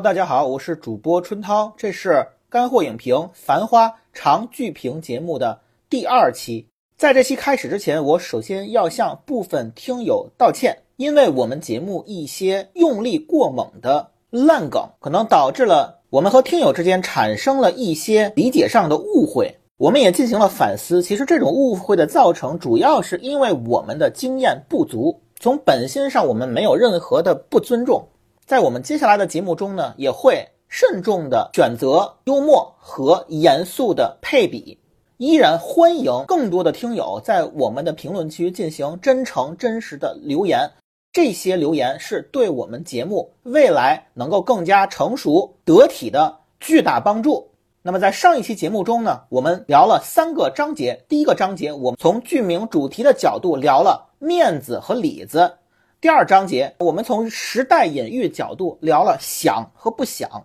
大家好，我是主播春涛，这是干货影评《繁花》长剧评节目的第二期。在这期开始之前，我首先要向部分听友道歉，因为我们节目一些用力过猛的烂梗，可能导致了我们和听友之间产生了一些理解上的误会。我们也进行了反思，其实这种误会的造成，主要是因为我们的经验不足。从本心上，我们没有任何的不尊重。在我们接下来的节目中呢，也会慎重的选择幽默和严肃的配比，依然欢迎更多的听友在我们的评论区进行真诚真实的留言，这些留言是对我们节目未来能够更加成熟得体的巨大帮助。那么在上一期节目中呢，我们聊了三个章节，第一个章节我们从剧名主题的角度聊了面子和里子。第二章节，我们从时代隐喻角度聊了想和不想。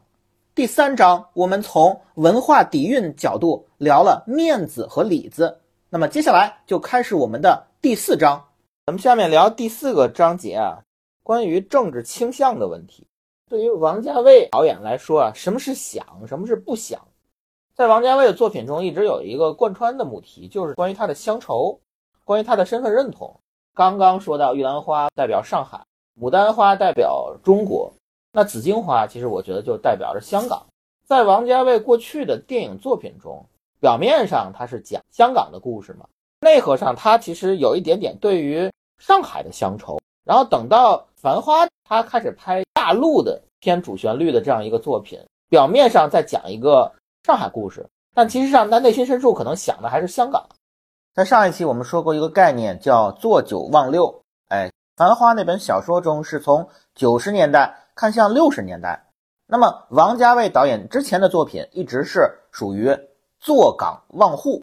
第三章，我们从文化底蕴角度聊了面子和里子。那么接下来就开始我们的第四章，咱们下面聊第四个章节啊，关于政治倾向的问题。对于王家卫导演来说啊，什么是想，什么是不想？在王家卫的作品中，一直有一个贯穿的母题，就是关于他的乡愁，关于他的身份认同。刚刚说到玉兰花代表上海，牡丹花代表中国，那紫荆花其实我觉得就代表着香港。在王家卫过去的电影作品中，表面上他是讲香港的故事嘛，内核上他其实有一点点对于上海的乡愁。然后等到《繁花》，他开始拍大陆的偏主旋律的这样一个作品，表面上在讲一个上海故事，但其实上他内心深处可能想的还是香港。在上一期我们说过一个概念叫“坐九望六”。哎，《繁花》那本小说中是从九十年代看向六十年代。那么王家卫导演之前的作品一直是属于坐港望沪。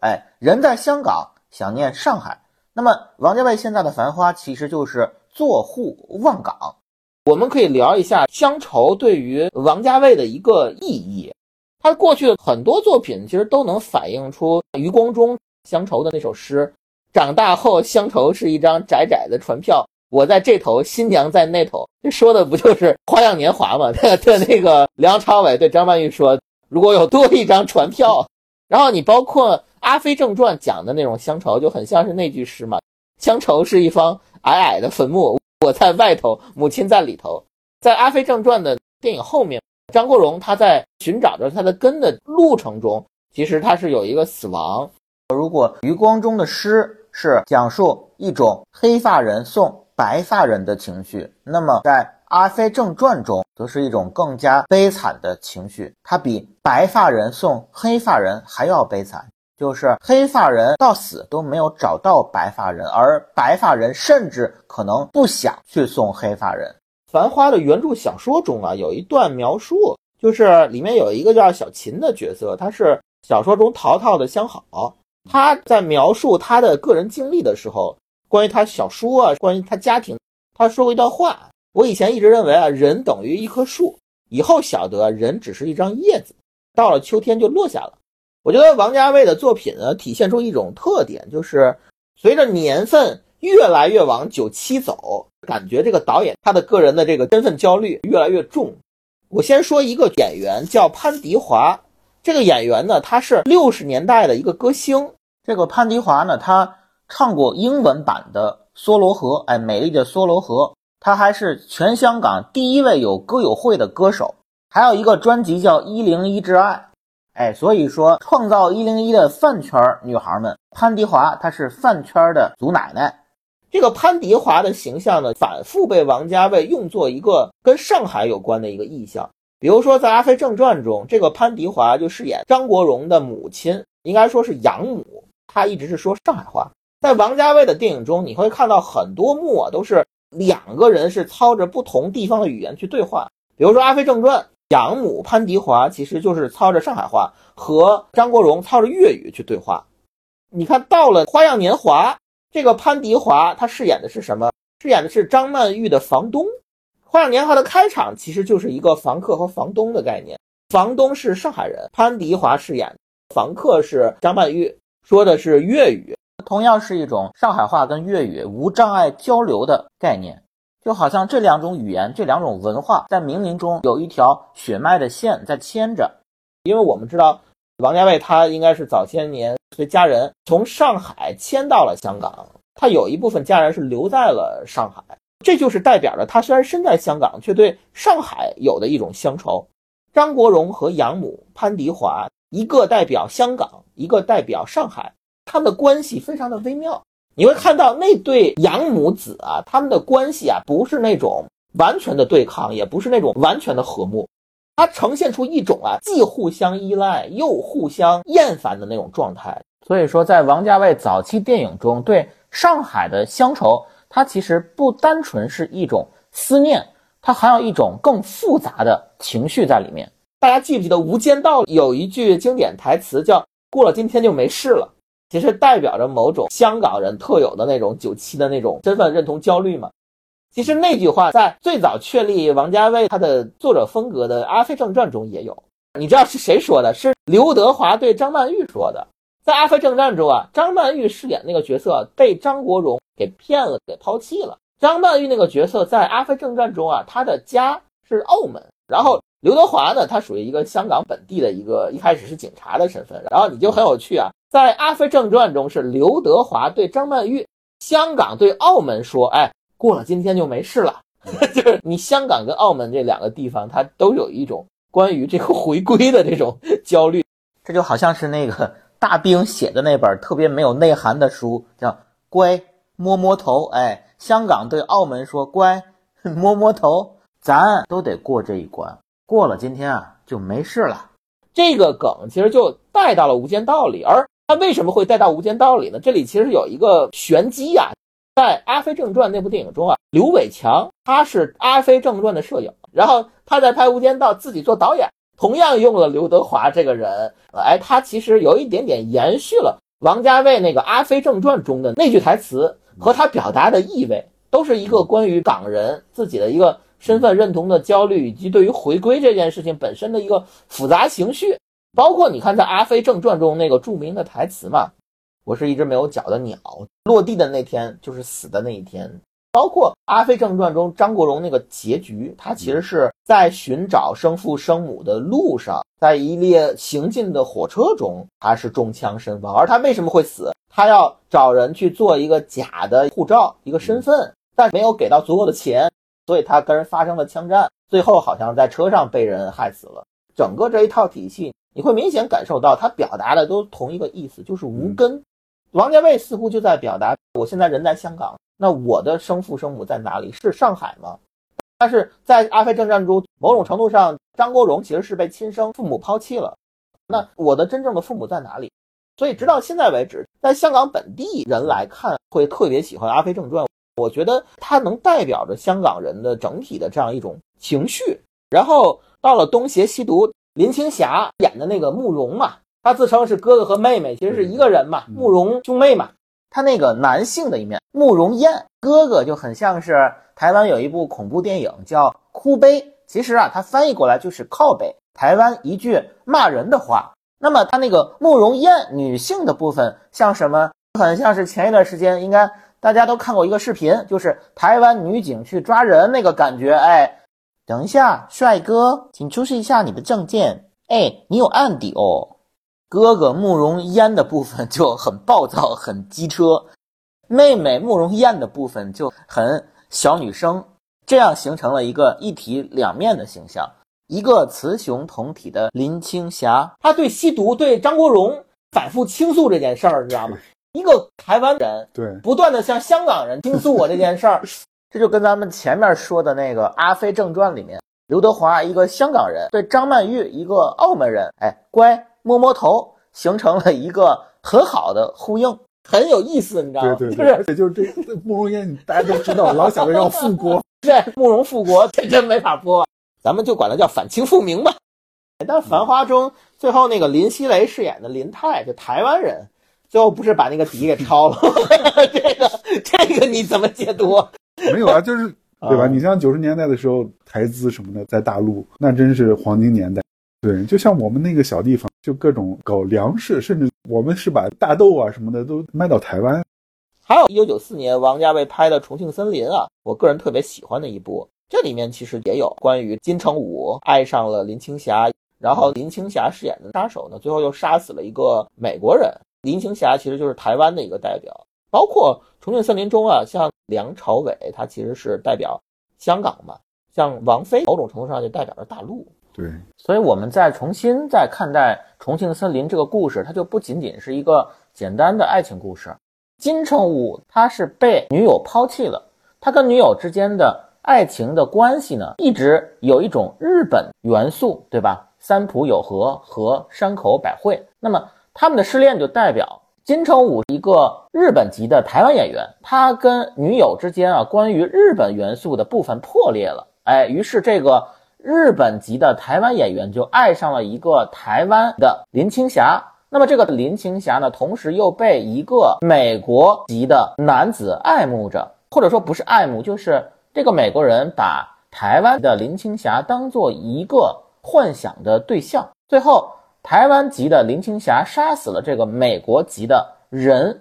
哎，人在香港想念上海。那么王家卫现在的《繁花》其实就是坐沪望港。我们可以聊一下乡愁对于王家卫的一个意义。他过去的很多作品其实都能反映出余光中。乡愁的那首诗，长大后乡愁是一张窄窄的船票，我在这头，新娘在那头，这说的不就是《花样年华》吗？对那个梁朝伟对张曼玉说，如果有多一张船票，然后你包括《阿飞正传》讲的那种乡愁，就很像是那句诗嘛，乡愁是一方矮矮的坟墓，我在外头，母亲在里头。在《阿飞正传》的电影后面，张国荣他在寻找着他的根的路程中，其实他是有一个死亡。如果余光中的诗是讲述一种黑发人送白发人的情绪，那么在《阿飞正传》中，则是一种更加悲惨的情绪。它比白发人送黑发人还要悲惨，就是黑发人到死都没有找到白发人，而白发人甚至可能不想去送黑发人。《繁花》的原著小说中啊，有一段描述，就是里面有一个叫小琴的角色，他是小说中陶陶的相好。他在描述他的个人经历的时候，关于他小说啊，关于他家庭，他说过一段话。我以前一直认为啊，人等于一棵树，以后晓得人只是一张叶子，到了秋天就落下了。我觉得王家卫的作品呢，体现出一种特点，就是随着年份越来越往九七走，感觉这个导演他的个人的这个身份焦虑越来越重。我先说一个演员，叫潘迪华。这个演员呢，他是六十年代的一个歌星。这个潘迪华呢，他唱过英文版的《梭罗河》，哎，美丽的梭罗河。他还是全香港第一位有歌友会的歌手，还有一个专辑叫《一零一之爱》，哎，所以说创造一零一的饭圈女孩们，潘迪华她是饭圈的祖奶奶。这个潘迪华的形象呢，反复被王家卫用作一个跟上海有关的一个意象。比如说，在《阿飞正传》中，这个潘迪华就饰演张国荣的母亲，应该说是养母，他一直是说上海话。在王家卫的电影中，你会看到很多幕啊，都是两个人是操着不同地方的语言去对话。比如说《阿飞正传》，养母潘迪华其实就是操着上海话和张国荣操着粤语去对话。你看到了《花样年华》，这个潘迪华他饰演的是什么？饰演的是张曼玉的房东。《花样年华》的开场其实就是一个房客和房东的概念，房东是上海人，潘迪华饰演；房客是张曼玉，说的是粤语，同样是一种上海话跟粤语无障碍交流的概念。就好像这两种语言、这两种文化在冥冥中有一条血脉的线在牵着。因为我们知道，王家卫他应该是早些年随家人从上海迁到了香港，他有一部分家人是留在了上海，这就是代表着他虽然身在香港，却对上海有的一种乡愁。张国荣和养母潘迪华，一个代表香港，一个代表上海，他们的关系非常的微妙。你会看到那对养母子啊，他们的关系啊，不是那种完全的对抗，也不是那种完全的和睦，它呈现出一种啊，既互相依赖又互相厌烦的那种状态。所以说，在王家卫早期电影中，对上海的乡愁，它其实不单纯是一种思念，它还有一种更复杂的情绪在里面。大家记不记得《无间道》有一句经典台词叫“过了今天就没事了”。其实代表着某种香港人特有的那种九七的那种身份认同焦虑嘛。其实那句话在最早确立王家卫他的作者风格的《阿飞正传》中也有。你知道是谁说的？是刘德华对张曼玉说的。在《阿飞正传》中啊，张曼玉饰演那个角色被张国荣给骗了，给抛弃了。张曼玉那个角色在《阿飞正传》中啊，她的家是澳门，然后。刘德华呢，他属于一个香港本地的一个，一开始是警察的身份，然后你就很有趣啊，在《阿飞正传》中是刘德华对张曼玉，香港对澳门说，哎，过了今天就没事了，就是你香港跟澳门这两个地方，它都有一种关于这个回归的这种焦虑，这就好像是那个大兵写的那本特别没有内涵的书，叫乖摸摸头，哎，香港对澳门说乖摸摸头，咱都得过这一关。过了今天啊就没事了，这个梗其实就带到了《无间道》里，而它为什么会带到《无间道》里呢？这里其实有一个玄机呀，在《阿飞正传》那部电影中啊，刘伟强他是《阿飞正传》的摄影，然后他在拍《无间道》自己做导演，同样用了刘德华这个人，哎，他其实有一点点延续了王家卫那个《阿飞正传》中的那句台词和他表达的意味，都是一个关于港人自己的一个。身份认同的焦虑，以及对于回归这件事情本身的一个复杂情绪，包括你看在《阿飞正传》中那个著名的台词嘛，“我是一只没有脚的鸟，落地的那天就是死的那一天。”包括《阿飞正传》中张国荣那个结局，他其实是在寻找生父生母的路上，在一列行进的火车中，他是中枪身亡。而他为什么会死？他要找人去做一个假的护照，一个身份，但没有给到足够的钱。所以他跟人发生了枪战，最后好像在车上被人害死了。整个这一套体系，你会明显感受到他表达的都同一个意思，就是无根。王家卫似乎就在表达：我现在人在香港，那我的生父生母在哪里？是上海吗？但是在《阿飞正传》中，某种程度上，张国荣其实是被亲生父母抛弃了。那我的真正的父母在哪里？所以直到现在为止，在香港本地人来看，会特别喜欢《阿飞正传》。我觉得它能代表着香港人的整体的这样一种情绪。然后到了东邪西毒，林青霞演的那个慕容嘛，她自称是哥哥和妹妹，其实是一个人嘛，慕容兄妹嘛。他那个男性的一面，慕容燕哥哥就很像是台湾有一部恐怖电影叫《哭悲》，其实啊，它翻译过来就是靠北，台湾一句骂人的话。那么他那个慕容燕女性的部分像什么？很像是前一段时间应该。大家都看过一个视频，就是台湾女警去抓人那个感觉。哎，等一下，帅哥，请出示一下你的证件。哎，你有案底哦。哥哥慕容嫣的部分就很暴躁、很机车，妹妹慕容燕的部分就很小女生，这样形成了一个一体两面的形象。一个雌雄同体的林青霞，她对吸毒、对张国荣反复倾诉这件事儿，你知道吗？一个台湾人对不断的向香港人倾诉我这件事儿，这就跟咱们前面说的那个《阿飞正传》里面刘德华一个香港人对张曼玉一个澳门人，哎，乖摸摸头，形成了一个很好的呼应，很有意思，你知道吗？对对，而且就是这慕容嫣，大家都知道，老想着要复国，对，慕容复国，这真没法播，咱们就管他叫反清复明吧。但《繁花》中最后那个林熙蕾饰演的林泰，就台湾人。最后不是把那个底给抄了？这个这个你怎么解读？没有啊，就是对吧？你像九十年代的时候，台资什么的在大陆那真是黄金年代。对，就像我们那个小地方，就各种搞粮食，甚至我们是把大豆啊什么的都卖到台湾。还有一九九四年王家卫拍的《重庆森林》啊，我个人特别喜欢的一部。这里面其实也有关于金城武爱上了林青霞，然后林青霞饰演的杀手呢，最后又杀死了一个美国人。林青霞其实就是台湾的一个代表。包括《重庆森林》中啊，像梁朝伟，他其实是代表香港嘛；像王菲，某种程度上就代表着大陆。对，所以我们再重新再看待《重庆森林》这个故事，它就不仅仅是一个简单的爱情故事。金城武他是被女友抛弃了，他跟女友之间的爱情的关系呢，一直有一种日本元素，对吧？三浦友和和山口百惠，那么他们的失恋就代表。金城武一个日本籍的台湾演员，他跟女友之间啊，关于日本元素的部分破裂了。哎，于是这个日本籍的台湾演员就爱上了一个台湾的林青霞。那么这个林青霞呢，同时又被一个美国籍的男子爱慕着，或者说不是爱慕，就是这个美国人把台湾的林青霞当做一个幻想的对象，最后。台湾籍的林青霞杀死了这个美国籍的人，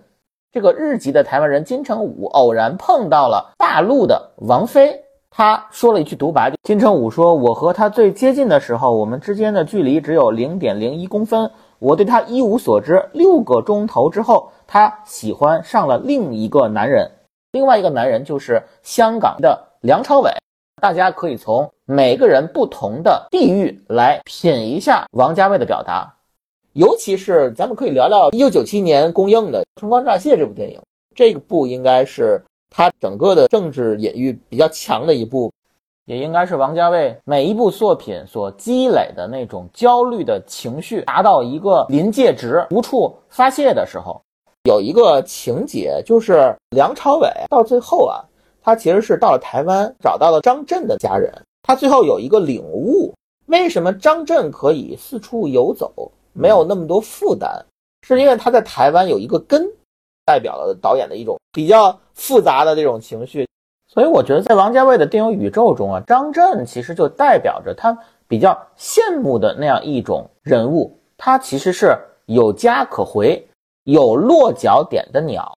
这个日籍的台湾人金城武偶然碰到了大陆的王菲，他说了一句独白：金城武说，我和他最接近的时候，我们之间的距离只有零点零一公分，我对他一无所知。六个钟头之后，他喜欢上了另一个男人，另外一个男人就是香港的梁朝伟。大家可以从每个人不同的地域来品一下王家卫的表达，尤其是咱们可以聊聊一九九七年公映的《春光乍泄》这部电影，这部应该是他整个的政治隐喻比较强的一部，也应该是王家卫每一部作品所积累的那种焦虑的情绪达到一个临界值、无处发泄的时候。有一个情节就是梁朝伟到最后啊。他其实是到了台湾，找到了张震的家人。他最后有一个领悟：为什么张震可以四处游走，没有那么多负担？是因为他在台湾有一个根，代表了导演的一种比较复杂的这种情绪。所以我觉得，在王家卫的电影宇宙中啊，张震其实就代表着他比较羡慕的那样一种人物。他其实是有家可回、有落脚点的鸟。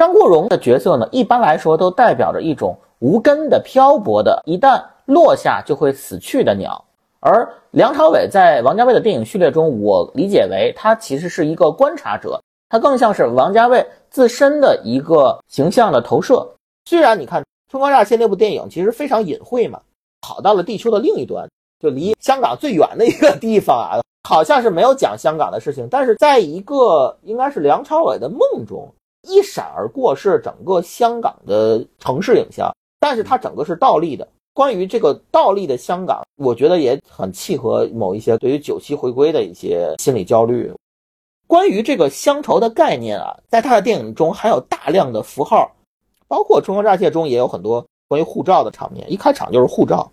张国荣的角色呢，一般来说都代表着一种无根的、漂泊的，一旦落下就会死去的鸟。而梁朝伟在王家卫的电影序列中，我理解为他其实是一个观察者，他更像是王家卫自身的一个形象的投射。虽然你看《春光乍泄》那部电影其实非常隐晦嘛，跑到了地球的另一端，就离香港最远的一个地方啊，好像是没有讲香港的事情，但是在一个应该是梁朝伟的梦中。一闪而过是整个香港的城市影像，但是它整个是倒立的。关于这个倒立的香港，我觉得也很契合某一些对于九七回归的一些心理焦虑。关于这个乡愁的概念啊，在他的电影中还有大量的符号，包括《春光乍泄》中也有很多关于护照的场面，一开场就是护照，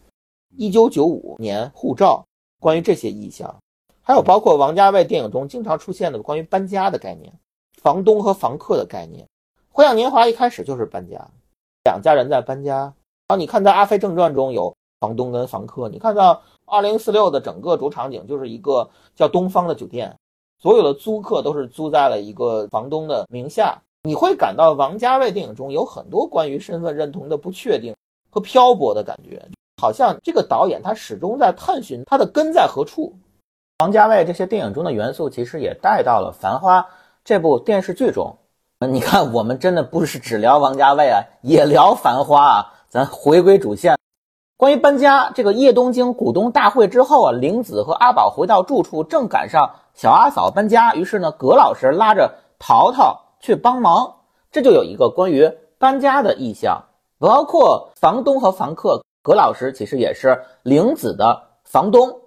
一九九五年护照，关于这些意象，还有包括王家卫电影中经常出现的关于搬家的概念。房东和房客的概念，《花样年华》一开始就是搬家，两家人在搬家。然后你看在《阿飞正传》中有房东跟房客，你看到《二零四六》的整个主场景就是一个叫东方的酒店，所有的租客都是租在了一个房东的名下。你会感到王家卫电影中有很多关于身份认同的不确定和漂泊的感觉，好像这个导演他始终在探寻他的根在何处。王家卫这些电影中的元素其实也带到了《繁花》。这部电视剧中，你看，我们真的不是只聊王家卫啊，也聊《繁花》啊。咱回归主线，关于搬家，这个叶东京股东大会之后啊，玲子和阿宝回到住处，正赶上小阿嫂搬家，于是呢，葛老师拉着淘淘去帮忙，这就有一个关于搬家的意象，包括房东和房客。葛老师其实也是玲子的房东，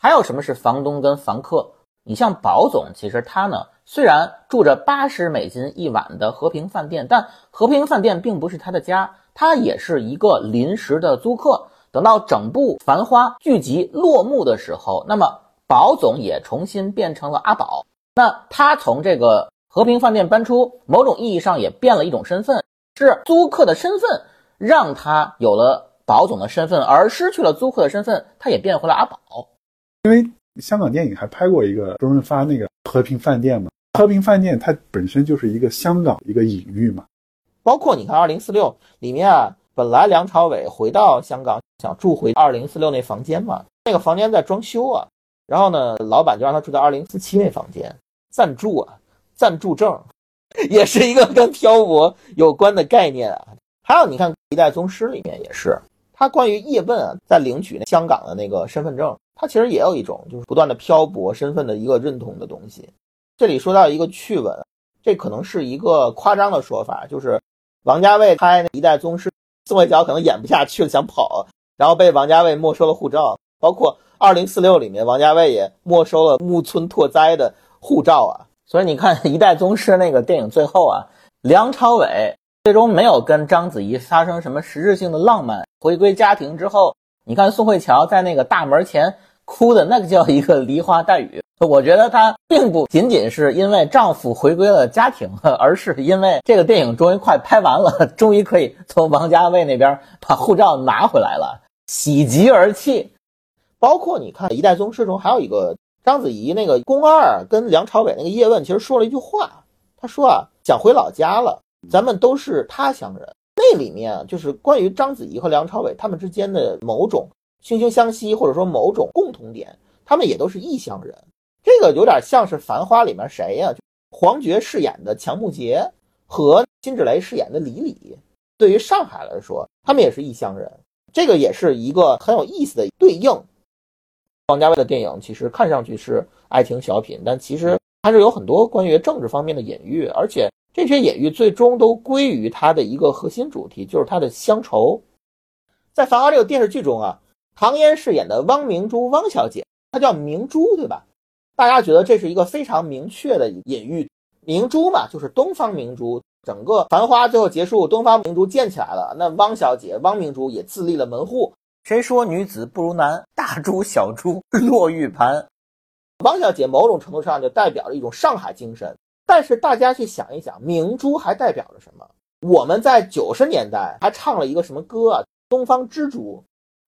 还有什么是房东跟房客？你像宝总，其实他呢。虽然住着八十美金一晚的和平饭店，但和平饭店并不是他的家，他也是一个临时的租客。等到整部《繁花》剧集落幕的时候，那么宝总也重新变成了阿宝。那他从这个和平饭店搬出，某种意义上也变了一种身份，是租客的身份让他有了宝总的身份，而失去了租客的身份，他也变回了阿宝。因为香港电影还拍过一个周润发那个和平饭店嘛。和平饭店它本身就是一个香港一个隐喻嘛，包括你看《二零四六》里面啊，本来梁朝伟回到香港想住回二零四六那房间嘛，那个房间在装修啊，然后呢，老板就让他住在二零四七那房间，暂住啊，暂住证，也是一个跟漂泊有关的概念啊。还有你看《一代宗师》里面也是，他关于叶问啊在领取香港的那个身份证，他其实也有一种就是不断的漂泊身份的一个认同的东西。这里说到一个趣闻，这可能是一个夸张的说法，就是。王家卫拍《一代宗师》，宋慧乔可能演不下去了，想跑，然后被王家卫没收了护照。包括《二零四六》里面，王家卫也没收了木村拓哉的护照啊。所以你看，《一代宗师》那个电影最后啊，梁朝伟最终没有跟章子怡发生什么实质性的浪漫，回归家庭之后，你看宋慧乔在那个大门前哭的那个叫一个梨花带雨。我觉得她并不仅仅是因为丈夫回归了家庭，而是因为这个电影终于快拍完了，终于可以从王家卫那边把护照拿回来了，喜极而泣。包括你看《一代宗师》中还有一个章子怡那个宫二跟梁朝伟那个叶问，其实说了一句话，他说啊想回老家了，咱们都是他乡人。那里面就是关于章子怡和梁朝伟他们之间的某种惺惺相惜，或者说某种共同点，他们也都是异乡人。这个有点像是《繁花》里面谁呀？黄觉饰演的强木杰和辛芷蕾饰演的李李。对于上海来说，他们也是异乡人。这个也是一个很有意思的对应。王家卫的电影其实看上去是爱情小品，但其实还是有很多关于政治方面的隐喻，而且这些隐喻最终都归于他的一个核心主题，就是他的乡愁。在《繁花》这个电视剧中啊，唐嫣饰演的汪明珠汪小姐，她叫明珠，对吧？大家觉得这是一个非常明确的隐喻，明珠嘛，就是东方明珠。整个繁花最后结束，东方明珠建起来了，那汪小姐汪明珠也自立了门户。谁说女子不如男？大珠小珠落玉盘。汪小姐某种程度上就代表了一种上海精神。但是大家去想一想，明珠还代表着什么？我们在九十年代还唱了一个什么歌啊？东方之珠。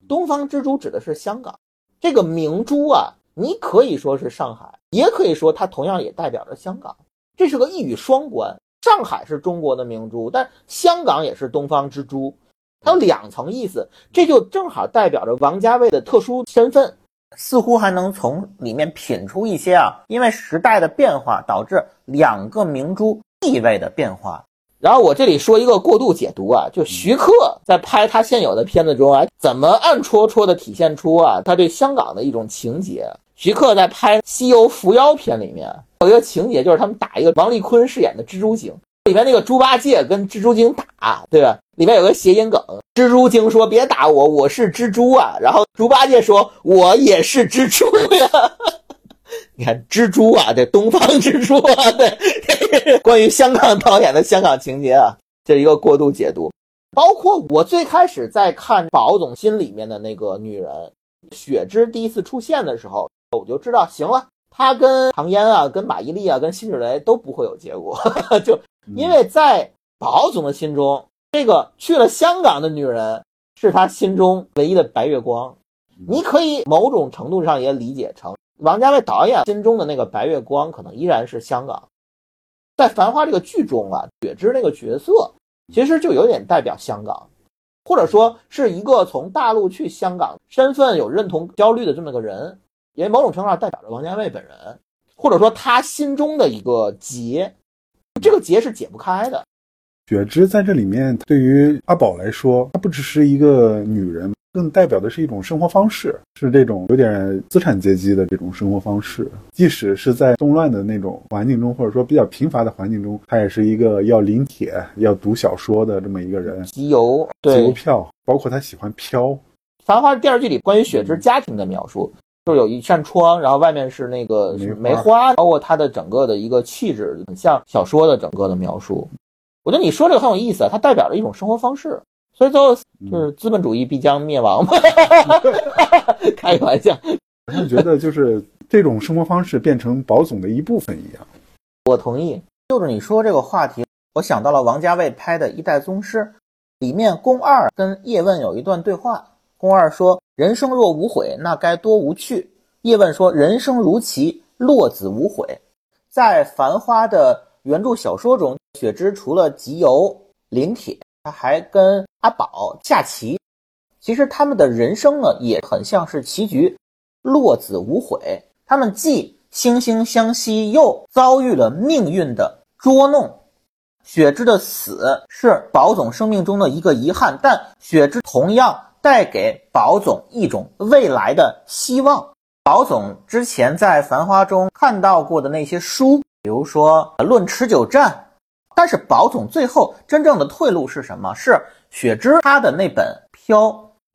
东方之珠指的是香港，这个明珠啊。你可以说是上海，也可以说它同样也代表着香港，这是个一语双关。上海是中国的明珠，但香港也是东方之珠，它有两层意思，这就正好代表着王家卫的特殊身份，似乎还能从里面品出一些啊，因为时代的变化导致两个明珠地位的变化。然后我这里说一个过度解读啊，就徐克在拍他现有的片子中啊，怎么暗戳戳的体现出啊他对香港的一种情节。徐克在拍《西游伏妖篇》里面有一个情节，就是他们打一个王丽坤饰演的蜘蛛精，里面那个猪八戒跟蜘蛛精打，对吧？里面有个谐音梗，蜘蛛精说：“别打我，我是蜘蛛啊。”然后猪八戒说：“我也是蜘蛛呀。” 你看蜘蛛啊，这东方蜘蛛啊，对。关于香港导演的香港情节啊，这一个过度解读。包括我最开始在看《宝总心》里面的那个女人雪芝第一次出现的时候。我就知道，行了，她跟唐嫣啊，跟马伊琍啊，跟辛芷蕾都不会有结果，就因为在宝总的心中，这个去了香港的女人是他心中唯一的白月光。你可以某种程度上也理解成王家卫导演心中的那个白月光，可能依然是香港。在《繁花》这个剧中啊，雪芝那个角色其实就有点代表香港，或者说是一个从大陆去香港，身份有认同焦虑的这么个人。因为某种程度上代表着王家卫本人，或者说他心中的一个结，这个结是解不开的。雪芝在这里面对于阿宝来说，她不只是一个女人，更代表的是一种生活方式，是这种有点资产阶级的这种生活方式。即使是在动乱的那种环境中，或者说比较贫乏的环境中，他也是一个要临帖、要读小说的这么一个人。集邮，对集邮票，包括他喜欢飘。《繁花》电视剧里关于雪芝家庭的描述。就是有一扇窗，然后外面是那个梅花，包括它的整个的一个气质，很像小说的整个的描述。我觉得你说这个很有意思，它代表了一种生活方式，所以最后就是资本主义必将灭亡嘛，开个玩笑。我是觉得就是这种生活方式变成宝总的一部分一样。我同意。就是你说这个话题，我想到了王家卫拍的《一代宗师》，里面宫二跟叶问有一段对话，宫二说。人生若无悔，那该多无趣。叶问说：“人生如棋，落子无悔。”在《繁花》的原著小说中，雪芝除了集邮，林铁，他还跟阿宝下棋。其实他们的人生呢，也很像是棋局，落子无悔。他们既惺惺相惜，又遭遇了命运的捉弄。雪芝的死是宝总生命中的一个遗憾，但雪芝同样带给宝总一种未来的希望。宝总之前在《繁花》中看到过的那些书，比如说《论持久战》，但是宝总最后真正的退路是什么？是雪芝他的那本《飘》。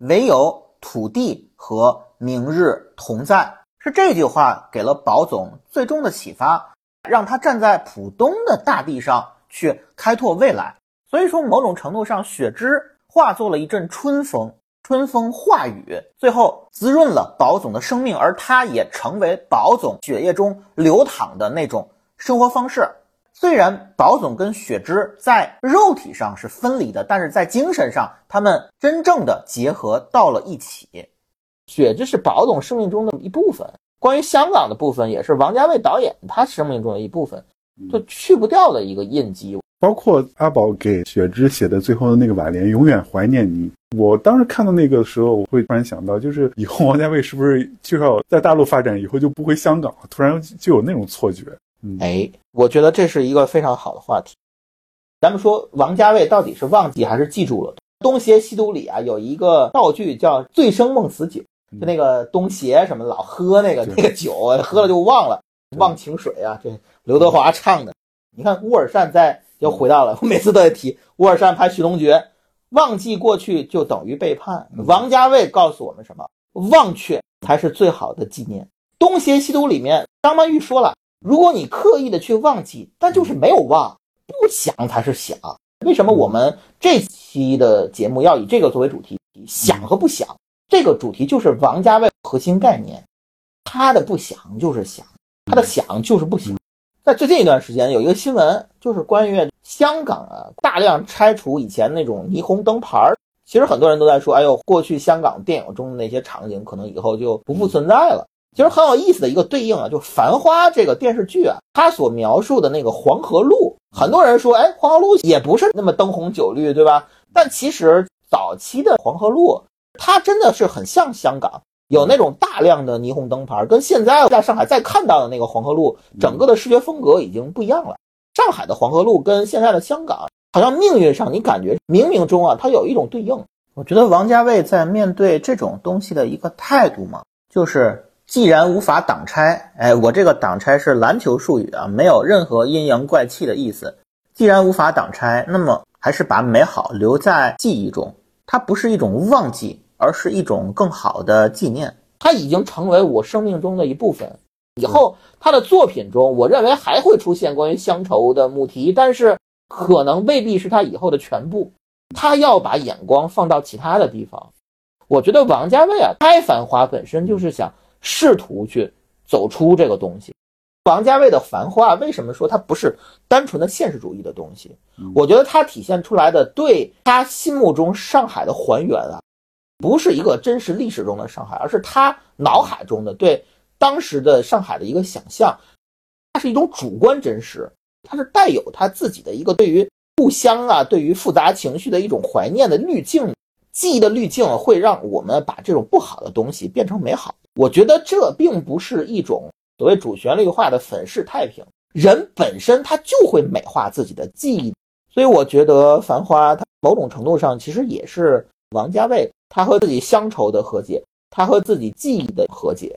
唯有土地和明日同在，是这句话给了宝总最终的启发，让他站在浦东的大地上去开拓未来。所以说，某种程度上，雪芝化作了一阵春风，春风化雨，最后滋润了宝总的生命，而他也成为宝总血液中流淌的那种生活方式。虽然宝总跟雪芝在肉体上是分离的，但是在精神上，他们真正的结合到了一起。雪芝是宝总生命中的一部分，关于香港的部分也是王家卫导演他生命中的一部分，就去不掉的一个印记。包括阿宝给雪芝写的最后的那个挽联“永远怀念你”，我当时看到那个时候，我会突然想到，就是以后王家卫是不是就要在大陆发展，以后就不回香港了？突然就有那种错觉。哎，我觉得这是一个非常好的话题。咱们说王家卫到底是忘记还是记住了？《东邪西毒》里啊有一个道具叫“醉生梦死酒”，就那个东邪什么老喝那个那个酒，喝了就忘了，忘情水啊。这刘德华唱的。你看乌尔善在又回到了，我每次都在提乌尔善拍《寻龙诀》，忘记过去就等于背叛。王家卫告诉我们什么？忘却才是最好的纪念。《东邪西毒》里面张曼玉说了。如果你刻意的去忘记，但就是没有忘，不想才是想。为什么我们这期的节目要以这个作为主题？想和不想，这个主题就是王家卫核心概念。他的不想就是想，他的想就是不想。在最近一段时间，有一个新闻，就是关于香港啊，大量拆除以前那种霓虹灯牌儿。其实很多人都在说，哎呦，过去香港电影中的那些场景，可能以后就不复存在了。其实很有意思的一个对应啊，就《繁花》这个电视剧啊，它所描述的那个黄河路，很多人说，哎，黄河路也不是那么灯红酒绿，对吧？但其实早期的黄河路，它真的是很像香港，有那种大量的霓虹灯牌，跟现在在上海再看到的那个黄河路，整个的视觉风格已经不一样了。上海的黄河路跟现在的香港，好像命运上你感觉冥冥中啊，它有一种对应。我觉得王家卫在面对这种东西的一个态度嘛，就是。既然无法挡拆，哎，我这个挡拆是篮球术语啊，没有任何阴阳怪气的意思。既然无法挡拆，那么还是把美好留在记忆中。它不是一种忘记，而是一种更好的纪念。它已经成为我生命中的一部分。以后他的作品中，我认为还会出现关于乡愁的母题，但是可能未必是他以后的全部。他要把眼光放到其他的地方。我觉得王家卫啊，拍《繁花》本身就是想。试图去走出这个东西，王家卫的《繁花》为什么说它不是单纯的现实主义的东西？我觉得它体现出来的对他心目中上海的还原啊，不是一个真实历史中的上海，而是他脑海中的对当时的上海的一个想象，它是一种主观真实，它是带有他自己的一个对于故乡啊，对于复杂情绪的一种怀念的滤镜，记忆的滤镜会让我们把这种不好的东西变成美好。我觉得这并不是一种所谓主旋律化的粉饰太平，人本身他就会美化自己的记忆，所以我觉得《繁花》它某种程度上其实也是王家卫他和自己乡愁的和解，他和自己记忆的和解。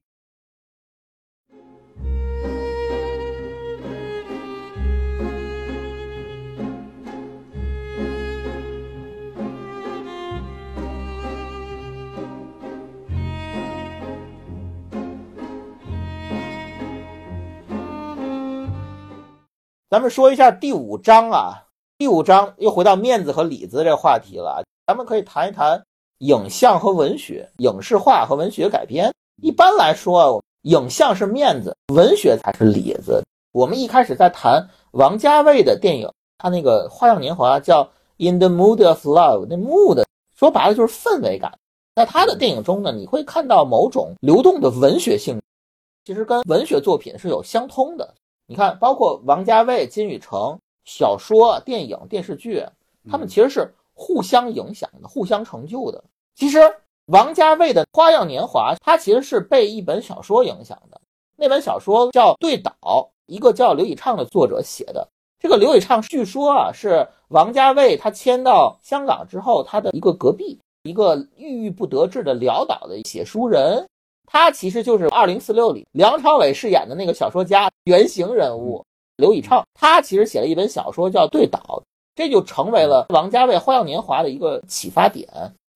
咱们说一下第五章啊，第五章又回到面子和里子这话题了。咱们可以谈一谈影像和文学、影视化和文学改编。一般来说，影像是面子，文学才是里子。我们一开始在谈王家卫的电影，他那个《花样年华》叫《In the Mood of Love》，那 mood 说白了就是氛围感。在他的电影中呢，你会看到某种流动的文学性，其实跟文学作品是有相通的。你看，包括王家卫、金宇澄小说、电影、电视剧，他们其实是互相影响的、互相成就的。其实王家卫的《花样年华》，他其实是被一本小说影响的，那本小说叫《对岛》，一个叫刘以畅的作者写的。这个刘以畅据说啊，是王家卫他迁到香港之后，他的一个隔壁，一个郁郁不得志的潦倒的写书人。他其实就是《二零四六》里梁朝伟饰演的那个小说家原型人物刘以畅。他其实写了一本小说叫《对岛》，这就成为了王家卫《花样年华》的一个启发点。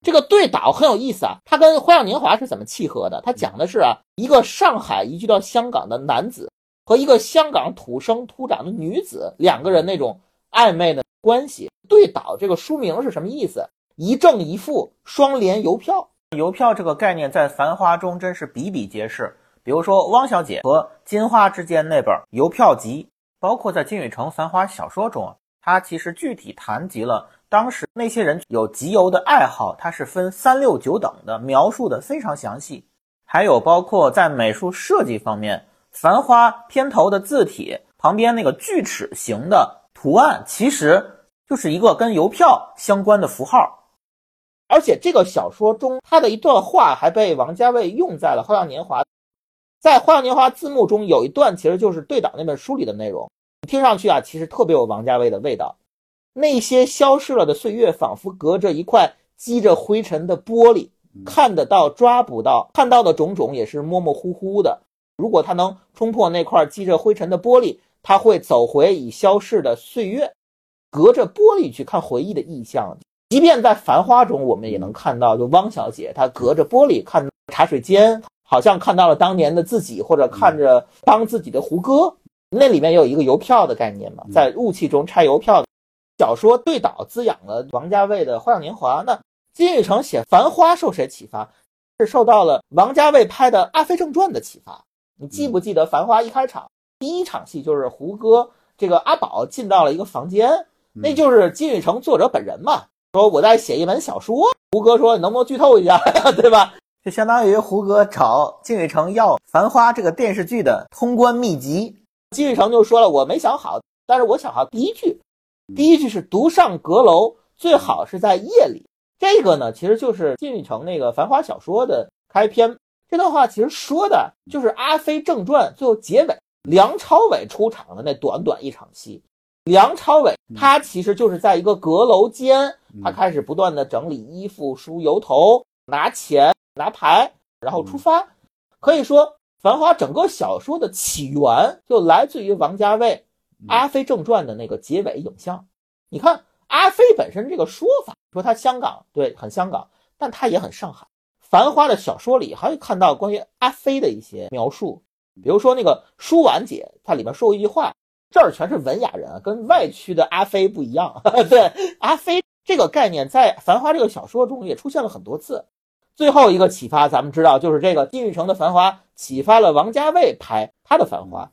这个《对岛》很有意思啊，它跟《花样年华》是怎么契合的？它讲的是啊，一个上海移居到香港的男子。和一个香港土生土长的女子两个人那种暧昧的关系，对倒这个书名是什么意思？一正一负，双联邮票。邮票这个概念在《繁花》中真是比比皆是。比如说汪小姐和金花之间那本邮票集，包括在金宇澄《繁花》小说中啊，他其实具体谈及了当时那些人有集邮的爱好，它是分三六九等的，描述的非常详细。还有包括在美术设计方面。繁花片头的字体旁边那个锯齿形的图案，其实就是一个跟邮票相关的符号。而且这个小说中，他的一段话还被王家卫用在了《花样年华》。在《花样年华》字幕中有一段，其实就是对岛那本书里的内容。听上去啊，其实特别有王家卫的味道。那些消失了的岁月，仿佛隔着一块积着灰尘的玻璃，看得到，抓不到，看到的种种也是模模糊糊的。如果他能冲破那块积着灰尘的玻璃，他会走回已消逝的岁月，隔着玻璃去看回忆的意象。即便在《繁花》中，我们也能看到，就汪小姐她隔着玻璃看茶水间，好像看到了当年的自己，或者看着帮自己的胡歌。那里面有一个邮票的概念嘛，在雾气中拆邮票。小说对倒滋养了王家卫的《花样年华》。那金宇澄写《繁花》受谁启发？是受到了王家卫拍的《阿飞正传》的启发。你记不记得《繁花》一开场第一场戏就是胡歌这个阿宝进到了一个房间，那就是金宇澄作者本人嘛？说我在写一本小说。胡歌说：“你能不能剧透一下，对吧？”就相当于胡歌找金宇澄要《繁花》这个电视剧的通关秘籍。金宇澄就说了：“我没想好，但是我想好第一句，第一句是独上阁楼，最好是在夜里。这个呢，其实就是金宇澄那个《繁花》小说的开篇。”这段话其实说的就是《阿飞正传》最后结尾，梁朝伟出场的那短短一场戏。梁朝伟他其实就是在一个阁楼间，他开始不断的整理衣服、梳油头、拿钱、拿牌，然后出发。可以说，《繁花》整个小说的起源就来自于王家卫《阿飞正传》的那个结尾影像。你看，阿飞本身这个说法，说他香港对很香港，但他也很上海。繁花的小说里还会看到关于阿飞的一些描述，比如说那个舒婉姐，她里面说过一句话，这儿全是文雅人，跟外区的阿飞不一样。对，阿飞这个概念在繁花这个小说中也出现了很多次。最后一个启发，咱们知道就是这个金玉城的繁花启发了王家卫拍他的繁花。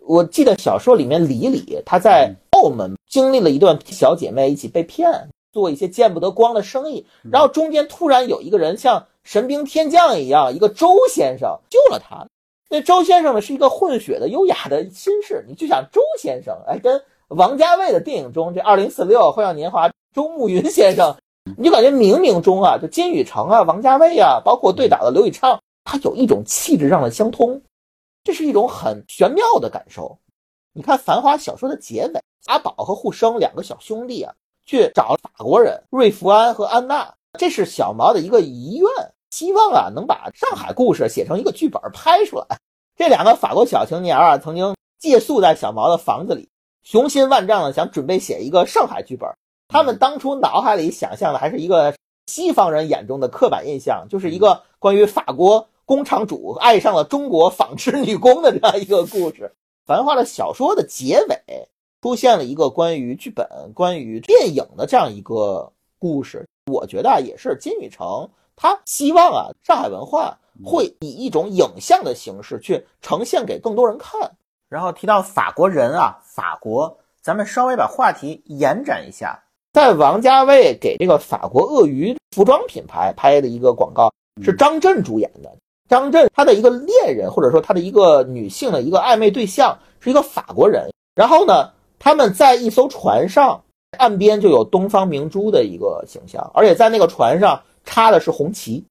我记得小说里面李李他在澳门经历了一段小姐妹一起被骗，做一些见不得光的生意，然后中间突然有一个人像。神兵天将一样，一个周先生救了他。那周先生呢，是一个混血的优雅的绅士。你就想周先生，哎，跟王家卫的电影中这《二零四六》《花样年华》周慕云先生，你就感觉冥冥中啊，就金宇澄啊、王家卫啊，包括对打的刘以畅，他有一种气质上的相通，这是一种很玄妙的感受。你看《繁花》小说的结尾，阿宝和沪生两个小兄弟啊，去找法国人瑞福安和安娜。这是小毛的一个遗愿，希望啊能把上海故事写成一个剧本拍出来。这两个法国小青年啊，曾经借宿在小毛的房子里，雄心万丈的想准备写一个上海剧本。他们当初脑海里想象的还是一个西方人眼中的刻板印象，就是一个关于法国工厂主爱上了中国纺织女工的这样一个故事。繁花的小说的结尾出现了一个关于剧本、关于电影的这样一个故事。我觉得啊，也是金宇澄，他希望啊，上海文化会以一种影像的形式去呈现给更多人看。然后提到法国人啊，法国，咱们稍微把话题延展一下，在王家卫给这个法国鳄鱼服装品牌拍的一个广告，是张震主演的。张震他的一个恋人，或者说他的一个女性的一个暧昧对象，是一个法国人。然后呢，他们在一艘船上。岸边就有东方明珠的一个形象，而且在那个船上插的是红旗。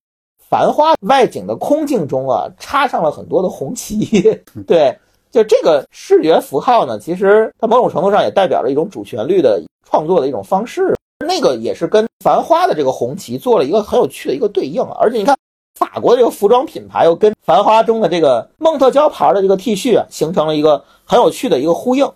繁花外景的空镜中啊，插上了很多的红旗。对，就这个视觉符号呢，其实它某种程度上也代表着一种主旋律的创作的一种方式。那个也是跟繁花的这个红旗做了一个很有趣的一个对应。而且你看，法国这个服装品牌又跟繁花中的这个孟特娇牌的这个 T 恤啊，形成了一个很有趣的一个呼应。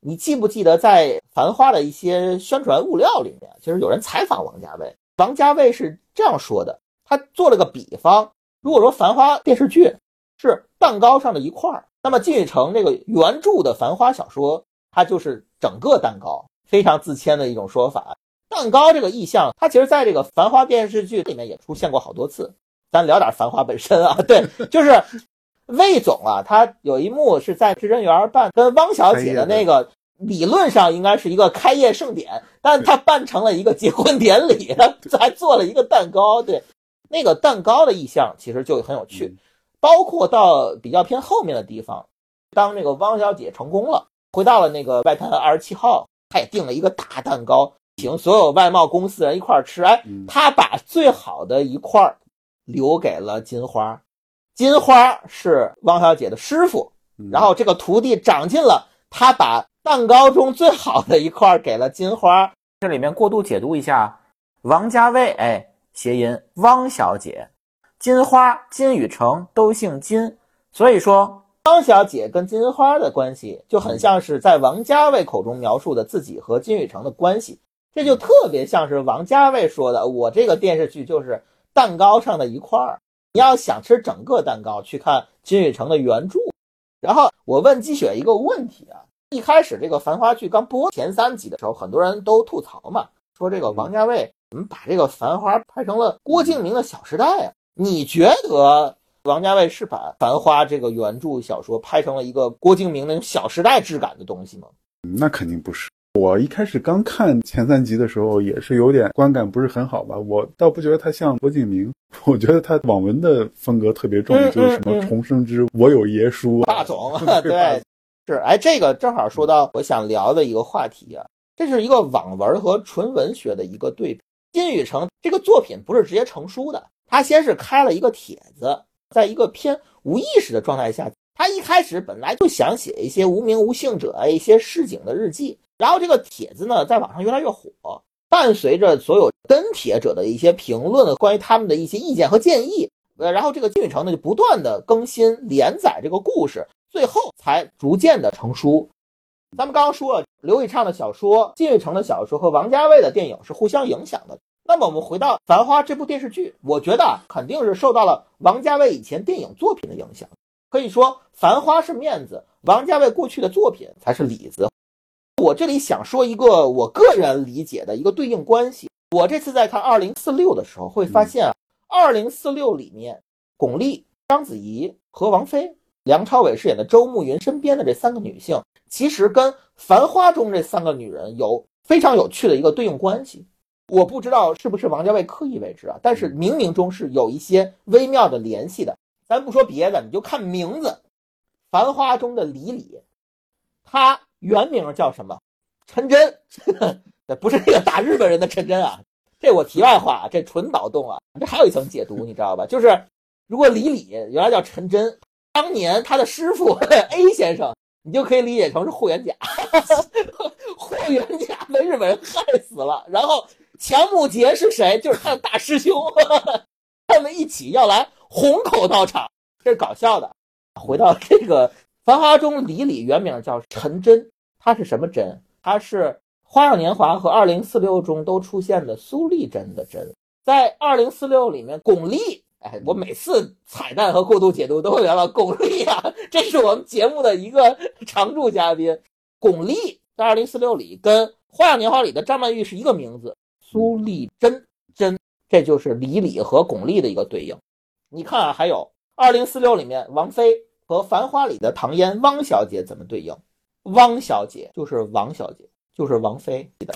你记不记得在繁花的一些宣传物料里面，其实有人采访王家卫，王家卫是这样说的。他做了个比方，如果说《繁花》电视剧是蛋糕上的一块儿，那么金宇澄这个原著的《繁花》小说，它就是整个蛋糕，非常自谦的一种说法。蛋糕这个意象，它其实在这个《繁花》电视剧里面也出现过好多次。咱聊点《繁花》本身啊，对，就是魏总啊，他有一幕是在至臻园办跟汪小姐的那个，理论上应该是一个开业盛典，但他办成了一个结婚典礼，他还做了一个蛋糕，对。那个蛋糕的意象其实就很有趣，包括到比较偏后面的地方，当那个汪小姐成功了，回到了那个外滩二十七号，她也订了一个大蛋糕，请所有外贸公司人一块儿吃。哎，她把最好的一块留给了金花，金花是汪小姐的师傅，然后这个徒弟长进了，他把蛋糕中最好的一块给了金花。这里面过度解读一下，王家卫，哎。谐音汪小姐，金花、金宇澄都姓金，所以说汪小姐跟金花的关系就很像是在王家卫口中描述的自己和金宇澄的关系，这就特别像是王家卫说的：“我这个电视剧就是蛋糕上的一块儿，你要想吃整个蛋糕，去看金宇澄的原著。”然后我问季雪一个问题啊，一开始这个繁花剧刚播前三集的时候，很多人都吐槽嘛，说这个王家卫。怎么把这个《繁花》拍成了郭敬明的《小时代》啊？你觉得王家卫是把《繁花》这个原著小说拍成了一个郭敬明那种《小时代》质感的东西吗？那肯定不是。我一开始刚看前三集的时候，也是有点观感不是很好吧。我倒不觉得他像郭敬明，我觉得他网文的风格特别重，就是什么“重生之我有爷叔” 霸总，对，是。哎，这个正好说到我想聊的一个话题啊，这是一个网文和纯文学的一个对比。金宇澄这个作品不是直接成书的，他先是开了一个帖子，在一个偏无意识的状态下，他一开始本来就想写一些无名无姓者一些市井的日记，然后这个帖子呢在网上越来越火，伴随着所有跟帖者的一些评论，关于他们的一些意见和建议，呃，然后这个金宇澄呢就不断的更新连载这个故事，最后才逐渐的成书。咱们刚刚说了，刘以畅的小说、金宇澄的小说和王家卫的电影是互相影响的。那么我们回到《繁花》这部电视剧，我觉得肯定是受到了王家卫以前电影作品的影响。可以说，《繁花》是面子，王家卫过去的作品才是里子。我这里想说一个我个人理解的一个对应关系。我这次在看《二零四六》的时候，会发现啊，《二零四六》里面巩俐、章子怡和王菲、梁朝伟饰演的周慕云身边的这三个女性。其实跟《繁花》中这三个女人有非常有趣的一个对应关系，我不知道是不是王家卫刻意为之啊，但是冥冥中是有一些微妙的联系的。咱不说别的，你就看名字，《繁花》中的李李，她原名叫什么？陈真，不是那个打日本人的陈真啊。这我题外话，这纯脑洞啊。这还有一层解读，你知道吧？就是如果李李原来叫陈真，当年他的师傅 A 先生。你就可以理解成是霍元甲，霍元甲被日本人害死了，然后强木杰是谁？就是他的大师兄，他们一起要来虹口道场，这是搞笑的。回到这个《繁花》中，李李原名叫陈真，他是什么真？他是《花样年华》和《二零四六》中都出现的苏丽珍的真，在《二零四六》里面，巩俐。哎，我每次彩蛋和过度解读都会聊到巩俐啊，这是我们节目的一个常驻嘉宾。巩俐在《二零四六》里跟《花样年华》里的张曼玉是一个名字，苏丽珍珍，这就是李李和巩俐的一个对应。你看啊，还有《二零四六》里面王菲和《繁花》里的唐嫣汪小姐怎么对应？汪小姐就是王小姐，就是王菲的。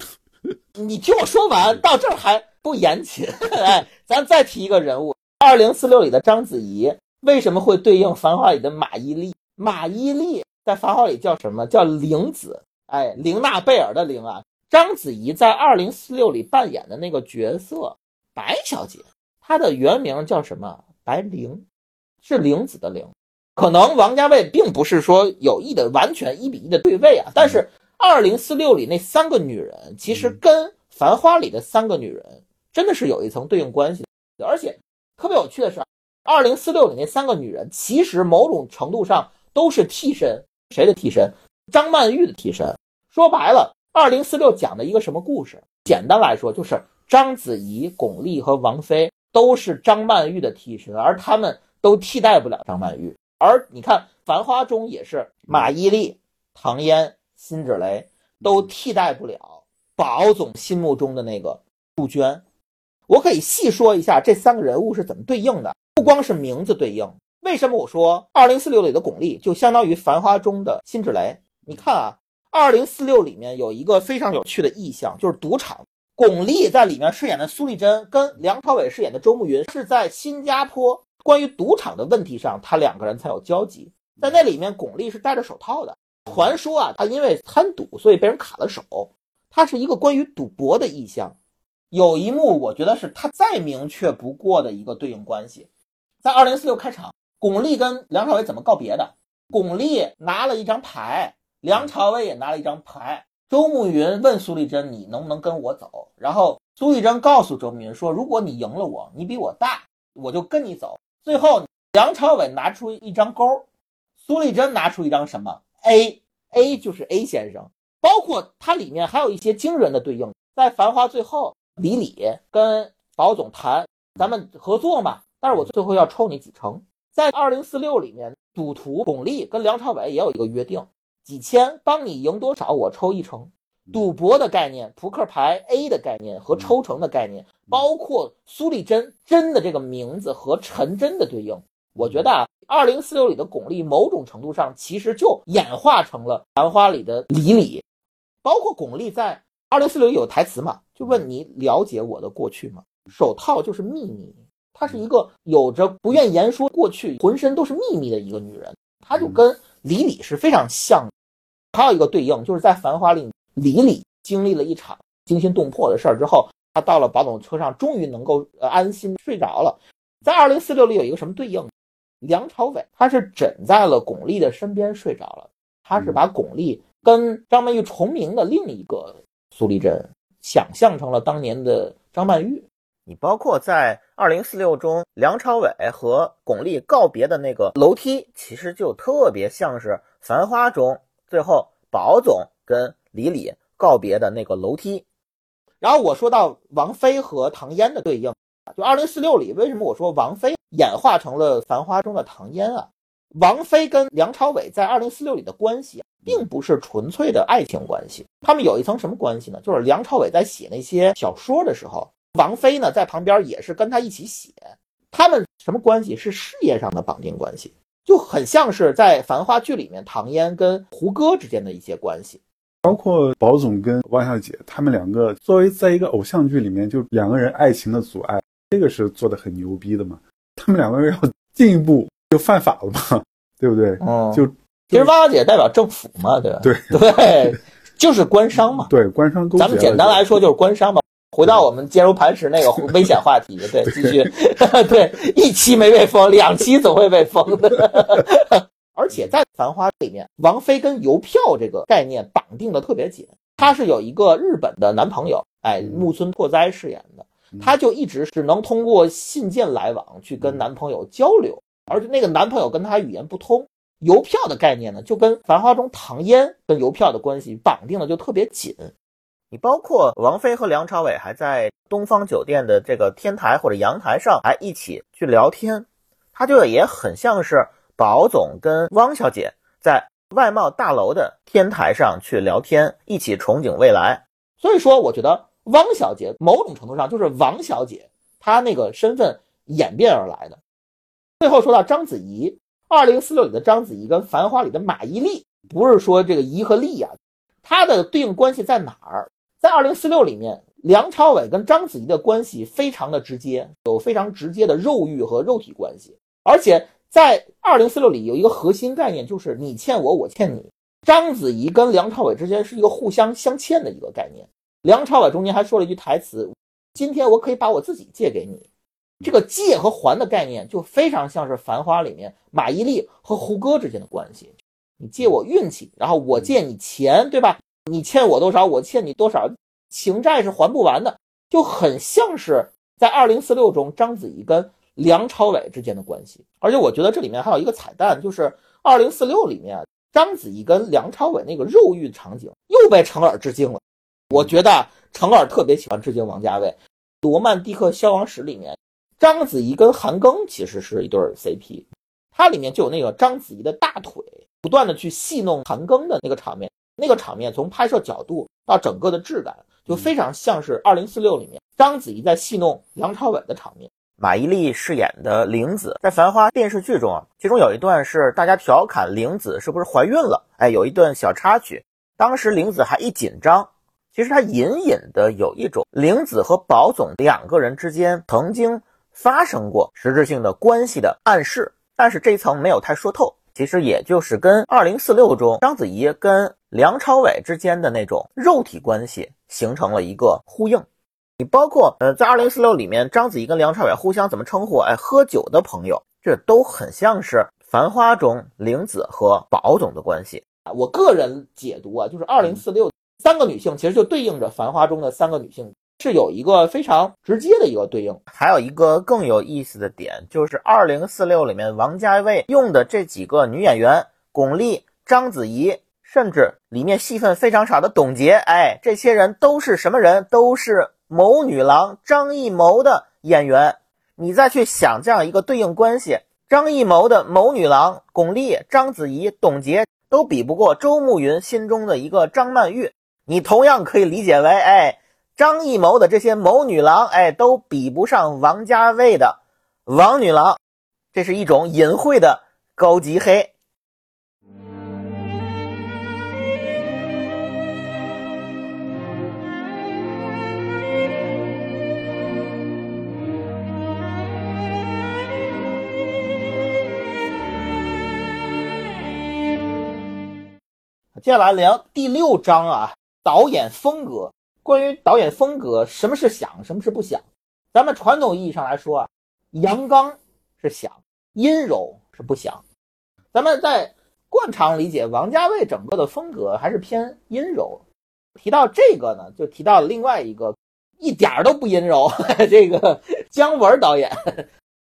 你听我说完，到这儿还不严谨？哎，咱再提一个人物。二零四六里的章子怡为什么会对应《繁花》里的马伊琍？马伊琍在《繁花》里叫什么叫玲子？哎，玲娜贝尔的玲啊，章子怡在《二零四六》里扮演的那个角色白小姐，她的原名叫什么？白玲，是玲子的玲。可能王家卫并不是说有意的完全一比一的对位啊，但是《二零四六》里那三个女人其实跟《繁花》里的三个女人真的是有一层对应关系的，而且特别有趣的是，《二零四六》里那三个女人其实某种程度上都是替身，谁的替身？张曼玉的替身。说白了，《二零四六》讲的一个什么故事？简单来说，就是章子怡、巩俐和王菲都是张曼玉的替身，而他们都替代不了张曼玉。而你看，《繁花》中也是马伊琍、唐嫣、辛芷蕾都替代不了宝总心目中的那个杜鹃。我可以细说一下这三个人物是怎么对应的，不光是名字对应。为什么我说《二零四六》里的巩俐就相当于《繁花》中的辛芷蕾？你看啊，《二零四六》里面有一个非常有趣的意象，就是赌场。巩俐在里面饰演的苏丽珍，跟梁朝伟饰演的周慕云是在新加坡。关于赌场的问题上，他两个人才有交集。在那里面，巩俐是戴着手套的。传说啊，他因为贪赌，所以被人砍了手。它是一个关于赌博的意象。有一幕，我觉得是他再明确不过的一个对应关系。在二零四六开场，巩俐跟梁朝伟怎么告别的？巩俐拿了一张牌，梁朝伟也拿了一张牌。周慕云问苏丽珍：“你能不能跟我走？”然后苏丽珍告诉周慕云说：“如果你赢了我，你比我大，我就跟你走。”最后，梁朝伟拿出一张勾，苏丽珍拿出一张什么 A？A 就是 A 先生。包括它里面还有一些惊人的对应。在《繁花》最后，李李跟宝总谈，咱们合作嘛？但是我最后要抽你几成。在《二零四六》里面，赌徒巩俐跟梁朝伟也有一个约定，几千，帮你赢多少，我抽一成。赌博的概念，扑克牌 A 的概念和抽成的概念，包括苏丽珍真的这个名字和陈真的对应，我觉得啊，二零四六里的巩俐某种程度上其实就演化成了繁花里的李李，包括巩俐在二零四六有台词嘛，就问你了解我的过去吗？手套就是秘密，她是一个有着不愿言说过去，浑身都是秘密的一个女人，她就跟李李是非常像。还有一个对应就是在繁花里。李李经历了一场惊心动魄的事儿之后，她到了保总车上，终于能够呃安心睡着了。在二零四六里有一个什么对应？梁朝伟他是枕在了巩俐的身边睡着了，他是把巩俐跟张曼玉重名的另一个苏丽珍想象成了当年的张曼玉。你包括在二零四六中，梁朝伟和巩俐告别的那个楼梯，其实就特别像是《繁花》中最后宝总跟。李李告别的那个楼梯，然后我说到王菲和唐嫣的对应，就二零四六里，为什么我说王菲演化成了《繁花》中的唐嫣啊？王菲跟梁朝伟在二零四六里的关系，并不是纯粹的爱情关系，他们有一层什么关系呢？就是梁朝伟在写那些小说的时候，王菲呢在旁边也是跟他一起写，他们什么关系？是事业上的绑定关系，就很像是在《繁花》剧里面唐嫣跟胡歌之间的一些关系。包括宝总跟汪小姐，他们两个作为在一个偶像剧里面，就两个人爱情的阻碍，这个是做的很牛逼的嘛。他们两个人要进一步就犯法了嘛，对不对？嗯，就其实汪小姐代表政府嘛，对吧？对对，就是官商嘛。对，官商勾结。咱们简单来说就是官商嘛。回到我们坚如磐石那个 危险话题，对，继续。对，一期没被封，两期总会被封的。而且在《繁花》里面，王菲跟邮票这个概念绑定的特别紧。她是有一个日本的男朋友，哎，木村拓哉饰演的，她就一直是能通过信件来往去跟男朋友交流，而且那个男朋友跟她语言不通。邮票的概念呢，就跟《繁花》中唐嫣跟邮票的关系绑定的就特别紧。你包括王菲和梁朝伟还在东方酒店的这个天台或者阳台上还一起去聊天，他就也很像是。宝总跟汪小姐在外贸大楼的天台上去聊天，一起憧憬未来。所以说，我觉得汪小姐某种程度上就是王小姐她那个身份演变而来的。最后说到章子怡，二零四六里的章子怡跟繁花里的马伊琍，不是说这个怡和丽呀，它的对应关系在哪儿？在二零四六里面，梁朝伟跟章子怡的关系非常的直接，有非常直接的肉欲和肉体关系，而且。在二零四六里有一个核心概念，就是你欠我，我欠你。章子怡跟梁朝伟之间是一个互相相欠的一个概念。梁朝伟中间还说了一句台词：“今天我可以把我自己借给你。”这个借和还的概念就非常像是《繁花》里面马伊琍和胡歌之间的关系。你借我运气，然后我借你钱，对吧？你欠我多少，我欠你多少，情债是还不完的，就很像是在《二零四六》中章子怡跟梁朝伟之间的关系。而且我觉得这里面还有一个彩蛋，就是《二零四六》里面章子怡跟梁朝伟那个肉欲场景又被程耳致敬了。我觉得程耳特别喜欢致敬王家卫，《罗曼蒂克消亡史》里面。章子怡跟韩庚其实是一对 CP，它里面就有那个章子怡的大腿不断的去戏弄韩庚的那个场面，那个场面从拍摄角度到整个的质感，就非常像是《二零四六》里面章子怡在戏弄梁朝伟的场面。马伊琍饰演的玲子在《繁花》电视剧中啊，其中有一段是大家调侃玲子是不是怀孕了？哎，有一段小插曲，当时玲子还一紧张，其实她隐隐的有一种玲子和宝总两个人之间曾经。发生过实质性的关系的暗示，但是这一层没有太说透。其实也就是跟《二零四六》中章子怡跟梁朝伟之间的那种肉体关系形成了一个呼应。你包括呃，在《二零四六》里面，章子怡跟梁朝伟互相怎么称呼？哎，喝酒的朋友，这都很像是《繁花》中玲子和宝总的关系啊。我个人解读啊，就是《二零四六》三个女性其实就对应着《繁花》中的三个女性。是有一个非常直接的一个对应，还有一个更有意思的点，就是二零四六里面王家卫用的这几个女演员，巩俐、章子怡，甚至里面戏份非常少的董洁，哎，这些人都是什么人？都是谋女郎张艺谋的演员。你再去想这样一个对应关系，张艺谋的谋女郎巩俐、章子怡、董洁都比不过周慕云心中的一个张曼玉，你同样可以理解为，哎。张艺谋的这些谋女郎，哎，都比不上王家卫的王女郎，这是一种隐晦的高级黑。接下来聊第六章啊，导演风格。关于导演风格，什么是想，什么是不想？咱们传统意义上来说啊，阳刚是想，阴柔是不想。咱们在惯常理解，王家卫整个的风格还是偏阴柔。提到这个呢，就提到另外一个一点都不阴柔，这个姜文导演。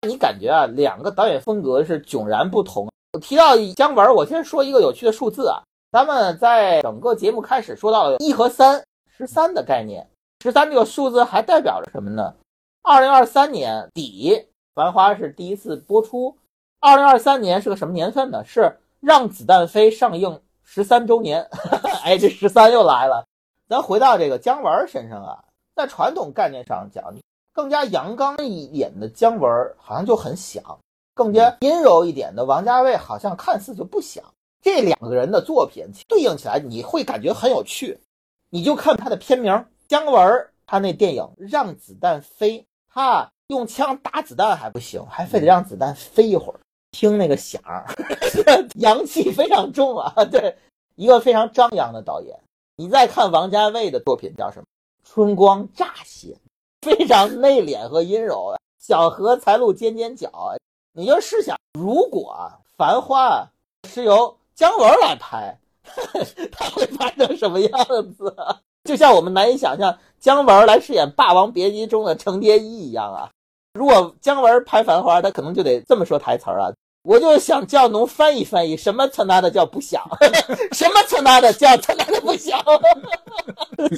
你感觉啊，两个导演风格是迥然不同。提到姜文，我先说一个有趣的数字啊，咱们在整个节目开始说到一和三。十三的概念，十三这个数字还代表着什么呢？二零二三年底，《繁花》是第一次播出。二零二三年是个什么年份呢？是《让子弹飞》上映十三周年。哎，这十三又来了。咱回到这个姜文身上啊，在传统概念上讲，更加阳刚一点的姜文好像就很响，更加阴柔一点的王家卫好像看似就不响。这两个人的作品对应起来，你会感觉很有趣。你就看他的片名，姜文他那电影《让子弹飞》，他用枪打子弹还不行，还非得让子弹飞一会儿，听那个响儿，阳气非常重啊。对，一个非常张扬的导演。你再看王家卫的作品叫什么？《春光乍泄》，非常内敛和阴柔。小荷才露尖尖角，你就试想，如果《繁花》是由姜文来拍。他会拍成什么样子？啊就像我们难以想象姜文来饰演《霸王别姬》中的程蝶衣一样啊！如果姜文拍《繁花》，他可能就得这么说台词儿啊！我就想叫侬翻译翻译，什么他妈的叫不想，什么他妈的叫他妈的不想。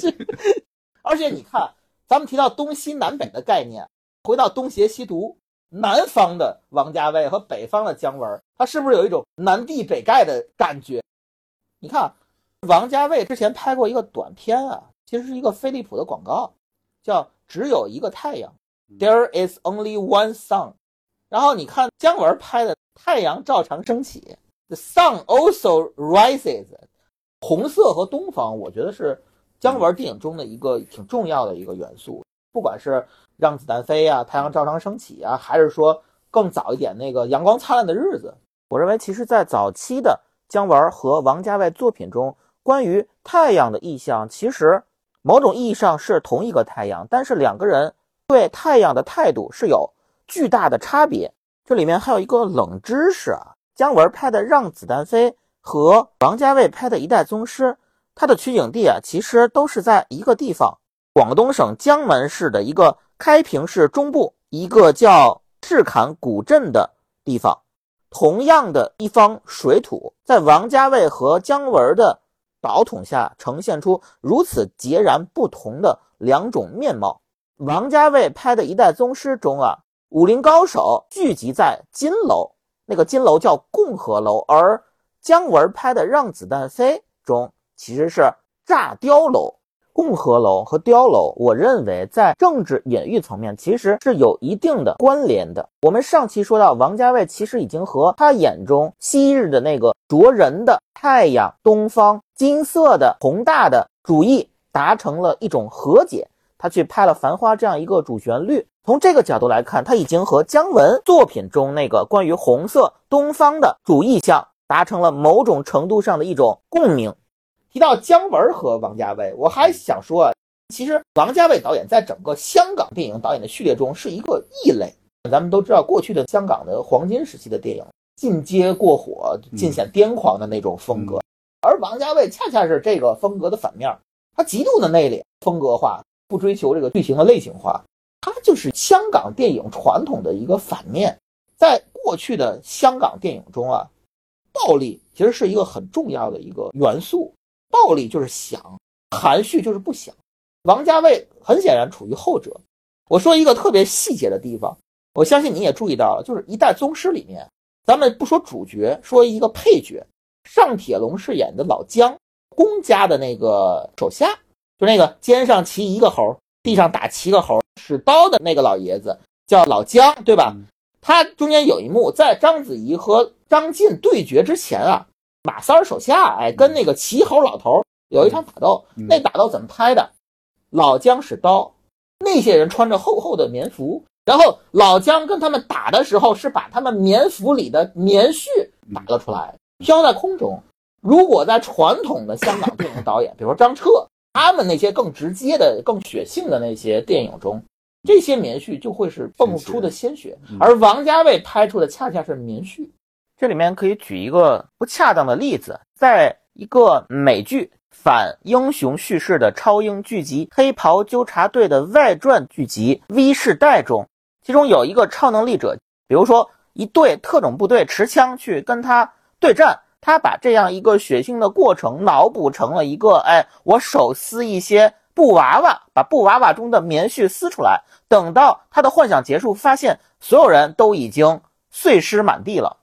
而且你看，咱们提到东西南北的概念，回到东邪西毒，南方的王家卫和北方的姜文，他是不是有一种南帝北丐的感觉？你看，王家卫之前拍过一个短片啊，其实是一个飞利浦的广告，叫《只有一个太阳》，There is only one sun。然后你看姜文拍的《太阳照常升起》，The sun also rises。红色和东方，我觉得是姜文电影中的一个挺重要的一个元素。不管是让子弹飞啊，《太阳照常升起》啊，还是说更早一点那个阳光灿烂的日子，我认为其实在早期的。姜文和王家卫作品中关于太阳的意象，其实某种意义上是同一个太阳，但是两个人对太阳的态度是有巨大的差别。这里面还有一个冷知识啊，姜文拍的《让子弹飞》和王家卫拍的《一代宗师》，它的取景地啊，其实都是在一个地方，广东省江门市的一个开平市中部一个叫赤坎古镇的地方。同样的一方水土，在王家卫和姜文的导筒下，呈现出如此截然不同的两种面貌。王家卫拍的一代宗师中啊，武林高手聚集在金楼，那个金楼叫共和楼；而姜文拍的让子弹飞中，其实是炸碉楼。共和楼和碉楼，我认为在政治隐喻层面其实是有一定的关联的。我们上期说到，王家卫其实已经和他眼中昔日的那个灼人的太阳、东方、金色的宏大的主义达成了一种和解，他去拍了《繁花》这样一个主旋律。从这个角度来看，他已经和姜文作品中那个关于红色东方的主意象达成了某种程度上的一种共鸣。提到姜文和王家卫，我还想说，其实王家卫导演在整个香港电影导演的序列中是一个异类。咱们都知道，过去的香港的黄金时期的电影，进阶过火、尽显癫狂的那种风格，而王家卫恰恰是这个风格的反面，他极度的内敛、风格化，不追求这个剧情的类型化，他就是香港电影传统的一个反面。在过去的香港电影中啊，暴力其实是一个很重要的一个元素。暴力就是想，含蓄就是不想。王家卫很显然处于后者。我说一个特别细节的地方，我相信你也注意到了，就是《一代宗师》里面，咱们不说主角，说一个配角，尚铁龙饰演的老姜，公家的那个手下，就那个肩上骑一个猴，地上打七个猴，使刀的那个老爷子，叫老姜，对吧？他中间有一幕，在章子怡和张晋对决之前啊。马三儿手下，哎，跟那个齐侯老头有一场打斗。那打斗怎么拍的？老姜使刀，那些人穿着厚厚的棉服，然后老姜跟他们打的时候，是把他们棉服里的棉絮打了出来，飘在空中。如果在传统的香港电影导演，比如说张彻，他们那些更直接的、更血性的那些电影中，这些棉絮就会是迸出的鲜血，而王家卫拍出的恰恰是棉絮。这里面可以举一个不恰当的例子，在一个美剧反英雄叙事的超英剧集《黑袍纠察队》的外传剧集《V 世代》中，其中有一个超能力者，比如说一队特种部队持枪去跟他对战，他把这样一个血腥的过程脑补成了一个，哎，我手撕一些布娃娃，把布娃娃中的棉絮撕出来，等到他的幻想结束，发现所有人都已经碎尸满地了。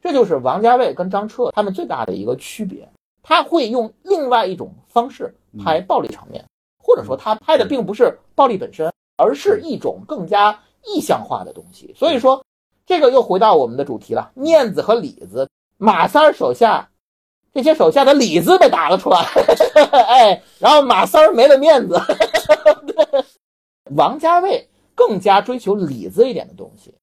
这就是王家卫跟张彻他们最大的一个区别，他会用另外一种方式拍暴力场面，或者说他拍的并不是暴力本身，而是一种更加意象化的东西。所以说，这个又回到我们的主题了：面子和里子。马三儿手下这些手下的里子被打了出来，哎，然后马三儿没了面子。王家卫更加追求里子一点的东西，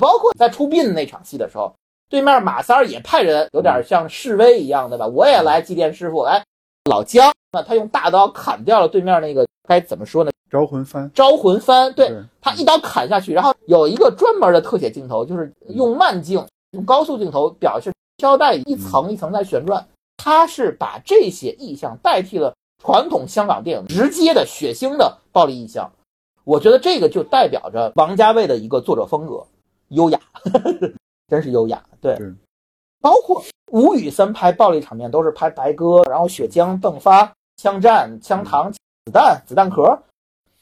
包括在出殡那场戏的时候。对面马三儿也派人，有点像示威一样的吧？我也来祭奠师傅。哎，老姜，那他用大刀砍掉了对面那个，该怎么说呢？招魂幡，招魂幡，对他一刀砍下去，然后有一个专门的特写镜头，就是用慢镜、用高速镜头表示飘带一层一层在旋转。他是把这些意象代替了传统香港电影直接的血腥的暴力意象。我觉得这个就代表着王家卫的一个作者风格，优雅。真是优雅，对，包括吴宇森拍暴力场面都是拍白鸽，然后血浆迸发，枪战、枪膛、子弹、子弹壳。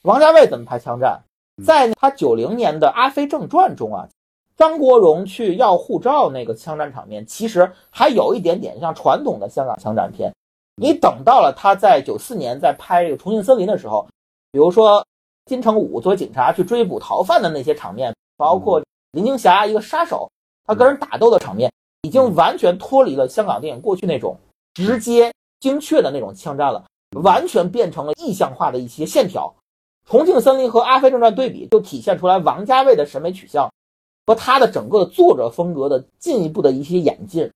王家卫怎么拍枪战？在他九零年的《阿飞正传》中啊，张国荣去要护照那个枪战场面，其实还有一点点像传统的香港枪战片。你等到了他在九四年在拍这个《重庆森林》的时候，比如说金城武作为警察去追捕逃犯的那些场面，包括林青霞一个杀手。他跟人打斗的场面已经完全脱离了香港电影过去那种直接精确的那种枪战了，完全变成了意象化的一些线条。《重庆森林》和《阿飞正传》对比，就体现出来王家卫的审美取向和他的整个作者风格的进一步的一些演进。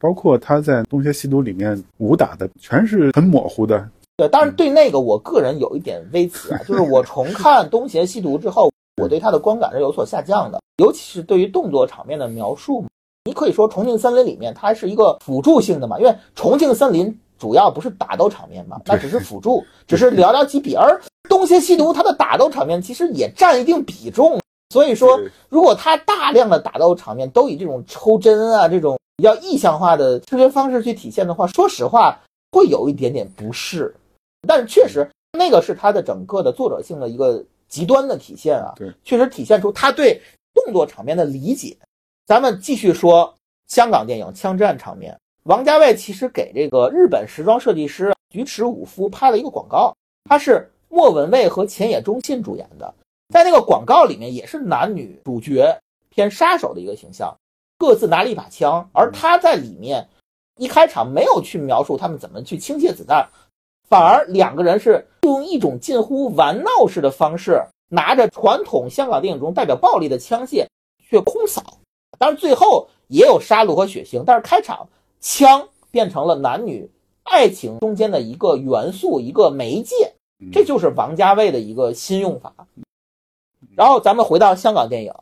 包括他在《东邪西毒》里面武打的全是很模糊的，对，但是对那个我个人有一点微词啊，就是我重看《东邪西毒》之后，我对它的观感是有所下降的，尤其是对于动作场面的描述。你可以说《重庆森林》里面它是一个辅助性的嘛，因为《重庆森林》主要不是打斗场面嘛，那只是辅助，只是寥寥几笔。而《东邪西毒》它的打斗场面其实也占一定比重，所以说如果它大量的打斗场面都以这种抽帧啊这种比较意象化的视觉方式去体现的话，说实话会有一点点不适。但是确实那个是它的整个的作者性的一个极端的体现啊，对，确实体现出他对动作场面的理解。咱们继续说香港电影枪战场面。王家卫其实给这个日本时装设计师菊池武夫拍了一个广告，他是莫文蔚和浅野忠信主演的。在那个广告里面，也是男女主角偏杀手的一个形象，各自拿了一把枪。而他在里面一开场没有去描述他们怎么去倾泻子弹，反而两个人是用一种近乎玩闹式的方式，拿着传统香港电影中代表暴力的枪械去空扫。当然，最后也有杀戮和血腥，但是开场枪变成了男女爱情中间的一个元素，一个媒介，这就是王家卫的一个新用法。然后咱们回到香港电影，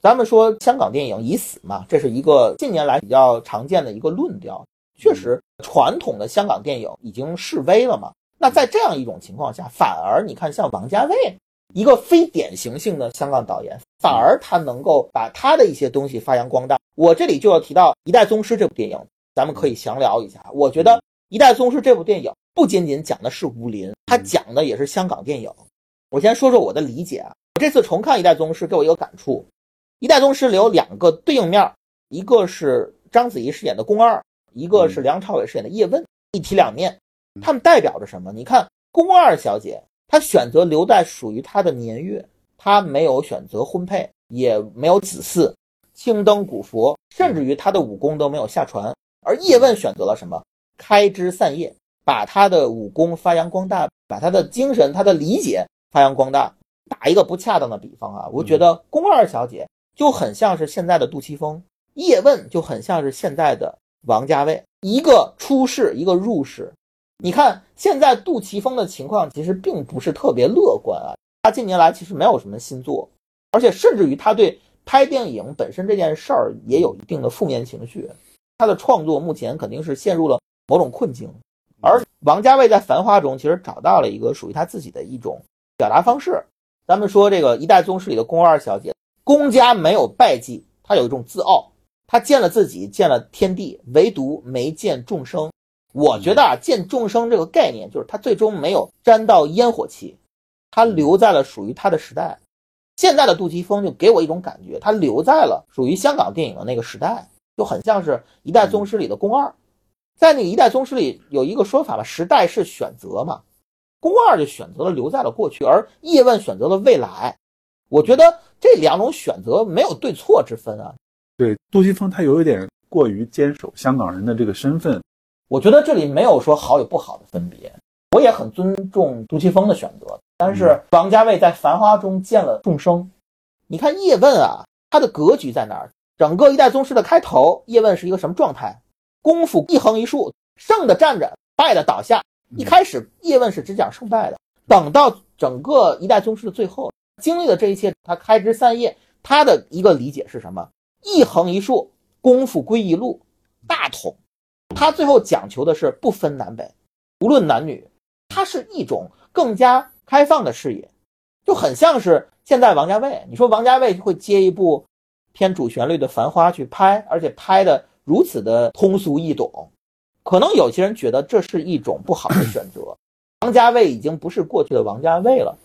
咱们说香港电影已死嘛，这是一个近年来比较常见的一个论调。确实，传统的香港电影已经式微了嘛。那在这样一种情况下，反而你看像王家卫。一个非典型性的香港导演，反而他能够把他的一些东西发扬光大。我这里就要提到《一代宗师》这部电影，咱们可以详聊一下。我觉得《一代宗师》这部电影不仅仅讲的是武林，它讲的也是香港电影。我先说说我的理解啊，我这次重看《一代宗师》，给我一个感触，《一代宗师》里有两个对应面，一个是章子怡饰演的宫二，一个是梁朝伟饰演的叶问，一体两面，他们代表着什么？你看宫二小姐。她选择留在属于她的年月，她没有选择婚配，也没有子嗣，青灯古佛，甚至于她的武功都没有下传。而叶问选择了什么？开枝散叶，把他的武功发扬光大，把他的精神、他的理解发扬光大。打一个不恰当的比方啊，我觉得宫二小姐就很像是现在的杜琪峰，叶问就很像是现在的王家卫，一个出世，一个入世。你看，现在杜琪峰的情况其实并不是特别乐观啊。他近年来其实没有什么新作，而且甚至于他对拍电影本身这件事儿也有一定的负面情绪。他的创作目前肯定是陷入了某种困境。而王家卫在《繁花》中其实找到了一个属于他自己的一种表达方式。咱们说这个《一代宗师》里的宫二小姐，宫家没有败绩，她有一种自傲，她见了自己，见了天地，唯独没见众生。我觉得啊，见众生这个概念，就是他最终没有沾到烟火气，他留在了属于他的时代。现在的杜琪峰就给我一种感觉，他留在了属于香港电影的那个时代，就很像是一代宗师里的宫二。在那个一代宗师里有一个说法吧，时代是选择嘛，宫二就选择了留在了过去，而叶问选择了未来。我觉得这两种选择没有对错之分啊。对，杜琪峰他有一点过于坚守香港人的这个身份。我觉得这里没有说好与不好的分别，我也很尊重杜琪峰的选择。但是王家卫在《繁花》中见了众生，你看叶问啊，他的格局在哪儿？整个一代宗师的开头，叶问是一个什么状态？功夫一横一竖，胜的站着，败的倒下。一开始叶问是只讲胜败的，等到整个一代宗师的最后，经历了这一切，他开枝散叶，他的一个理解是什么？一横一竖，功夫归一路，大统。他最后讲求的是不分南北，无论男女，它是一种更加开放的视野，就很像是现在王家卫。你说王家卫会接一部偏主旋律的《繁花》去拍，而且拍的如此的通俗易懂，可能有些人觉得这是一种不好的选择。王家卫已经不是过去的王家卫了，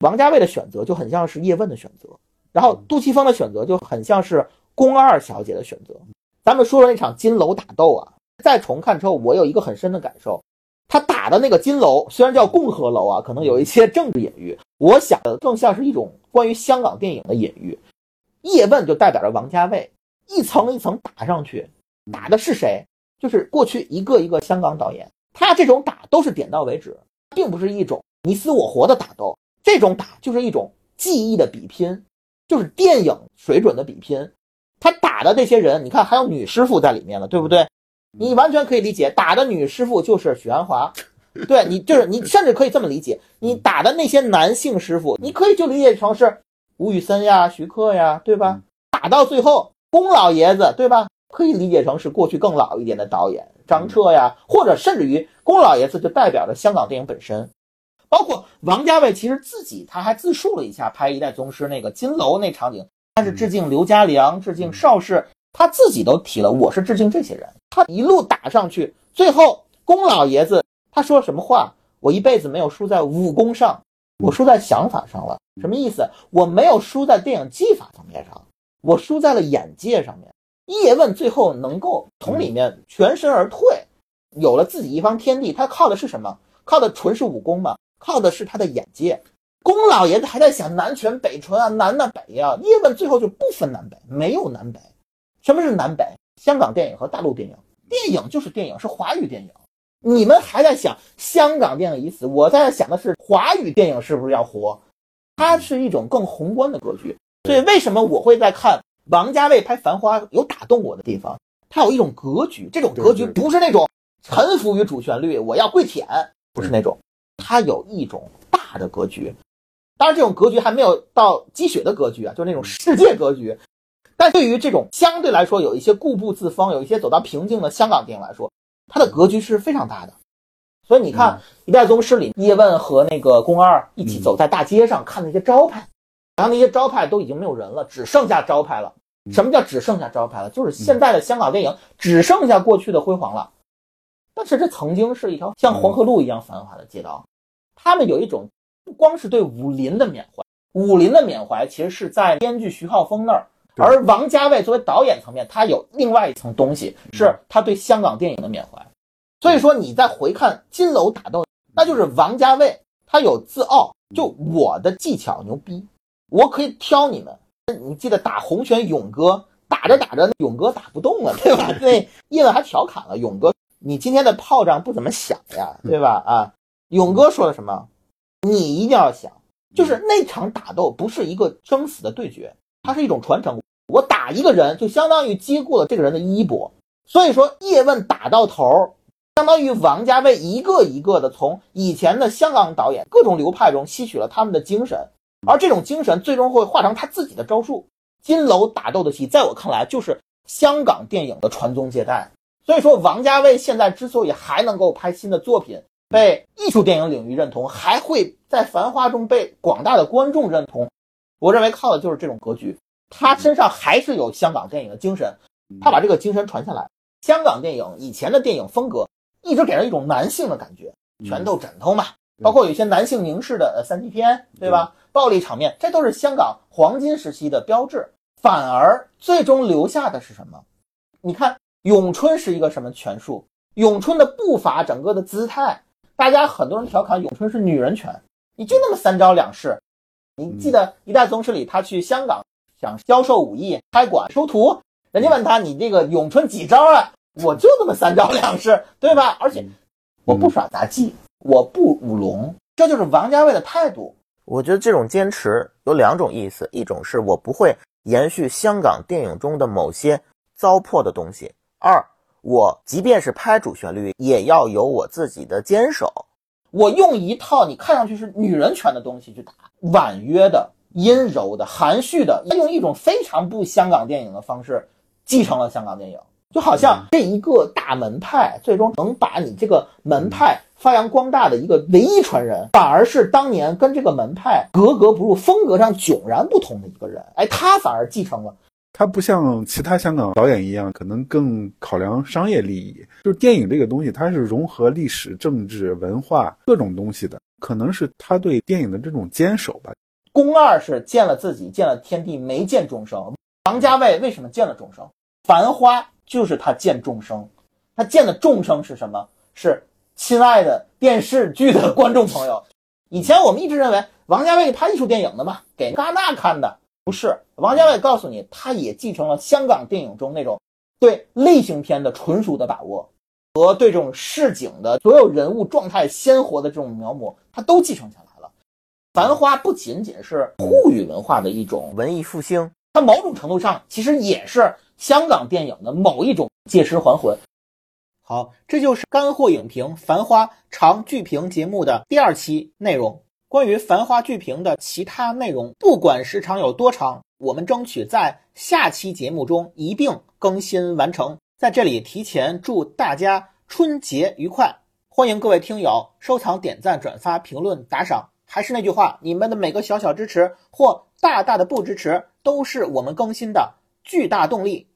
王家卫的选择就很像是叶问的选择，然后杜琪峰的选择就很像是宫二小姐的选择。咱们说说那场金楼打斗啊。再重看之后，我有一个很深的感受，他打的那个金楼虽然叫共和楼啊，可能有一些政治隐喻，我想的更像是一种关于香港电影的隐喻。叶问就代表着王家卫，一层一层打上去，打的是谁？就是过去一个一个香港导演，他这种打都是点到为止，并不是一种你死我活的打斗，这种打就是一种技艺的比拼，就是电影水准的比拼。他打的这些人，你看还有女师傅在里面了，对不对？你完全可以理解，打的女师傅就是许鞍华，对你就是你，甚至可以这么理解，你打的那些男性师傅，你可以就理解成是吴宇森呀、徐克呀，对吧？打到最后，宫老爷子，对吧？可以理解成是过去更老一点的导演张彻呀，或者甚至于宫老爷子就代表着香港电影本身。包括王家卫，其实自己他还自述了一下拍《一代宗师》那个金楼那场景，他是致敬刘家良，致敬邵氏，他自己都提了，我是致敬这些人。他一路打上去，最后宫老爷子他说什么话？我一辈子没有输在武功上，我输在想法上了。什么意思？我没有输在电影技法层面上，我输在了眼界上面。叶问最后能够从里面全身而退，有了自己一方天地，他靠的是什么？靠的纯是武功吗？靠的是他的眼界。宫老爷子还在想南拳北拳啊，南呐北呀。叶问最后就不分南北，没有南北。什么是南北？香港电影和大陆电影，电影就是电影，是华语电影。你们还在想香港电影已死，我在想的是华语电影是不是要活？它是一种更宏观的格局。所以为什么我会在看？王家卫拍《繁花》有打动我的地方，它有一种格局，这种格局不是那种臣服于主旋律，我要跪舔，不是那种，它有一种大的格局。当然，这种格局还没有到积雪的格局啊，就是那种世界格局。但对于这种相对来说有一些固步自封、有一些走到瓶颈的香港电影来说，它的格局是非常大的。所以你看，《一代宗师》里，叶问和那个宫二一起走在大街上，看那些招牌。然后那些招牌都已经没有人了，只剩下招牌了。什么叫只剩下招牌了？就是现在的香港电影只剩下过去的辉煌了。但是这曾经是一条像黄河路一样繁华的街道。他们有一种不光是对武林的缅怀，武林的缅怀其实是在编剧徐浩峰那儿，而王家卫作为导演层面，他有另外一层东西，是他对香港电影的缅怀。所以说你再回看金楼打斗，那就是王家卫他有自傲，就我的技巧牛逼。我可以挑你们，你记得打洪拳勇哥，打着打着勇哥打不动了，对吧？那叶问还调侃了勇哥，你今天的炮仗不怎么响呀，对吧？啊，勇哥说了什么？你一定要想，就是那场打斗不是一个生死的对决，它是一种传承。我打一个人，就相当于接过了这个人的衣钵。所以说，叶问打到头，相当于王家卫一个一个的从以前的香港导演各种流派中吸取了他们的精神。而这种精神最终会化成他自己的招数。金楼打斗的戏，在我看来就是香港电影的传宗接代。所以说，王家卫现在之所以还能够拍新的作品，被艺术电影领域认同，还会在《繁花》中被广大的观众认同，我认为靠的就是这种格局。他身上还是有香港电影的精神，他把这个精神传下来。香港电影以前的电影风格一直给人一种男性的感觉，拳头枕头嘛，包括有一些男性凝视的呃三级片，对吧？暴力场面，这都是香港黄金时期的标志。反而最终留下的是什么？你看咏春是一个什么拳术？咏春的步伐，整个的姿态，大家很多人调侃咏春是女人拳，你就那么三招两式。你记得《一代宗师》里，他去香港想教授武艺，开馆收徒，人家问他你这个咏春几招啊？我就那么三招两式，对吧？而且我不耍杂技，我不舞龙，这就是王家卫的态度。我觉得这种坚持有两种意思，一种是我不会延续香港电影中的某些糟粕的东西；二，我即便是拍主旋律，也要有我自己的坚守。我用一套你看上去是女人拳的东西去打，婉约的、阴柔的、含蓄的，用一种非常不香港电影的方式继承了香港电影。就好像这一个大门派，最终能把你这个门派发扬光大的一个唯一传人，反而是当年跟这个门派格格不入、风格上迥然不同的一个人。哎，他反而继承了。他不像其他香港导演一样，可能更考量商业利益。就是电影这个东西，它是融合历史、政治、文化各种东西的，可能是他对电影的这种坚守吧。宫二是见了自己，见了天地，没见众生。王家卫为什么见了众生？繁花。就是他见众生，他见的众生是什么？是亲爱的电视剧的观众朋友。以前我们一直认为王家卫拍艺术电影的嘛，给戛纳看的，不是。王家卫告诉你，他也继承了香港电影中那种对类型片的纯熟的把握，和对这种市井的所有人物状态鲜活的这种描摹，他都继承下来了。繁花不仅仅是沪语文化的一种文艺复兴，它某种程度上其实也是。香港电影的某一种借尸还魂，好，这就是干货影评《繁花》长剧评节目的第二期内容。关于《繁花》剧评的其他内容，不管时长有多长，我们争取在下期节目中一并更新完成。在这里提前祝大家春节愉快！欢迎各位听友收藏、点赞、转发、评论、打赏。还是那句话，你们的每个小小支持或大大的不支持，都是我们更新的巨大动力。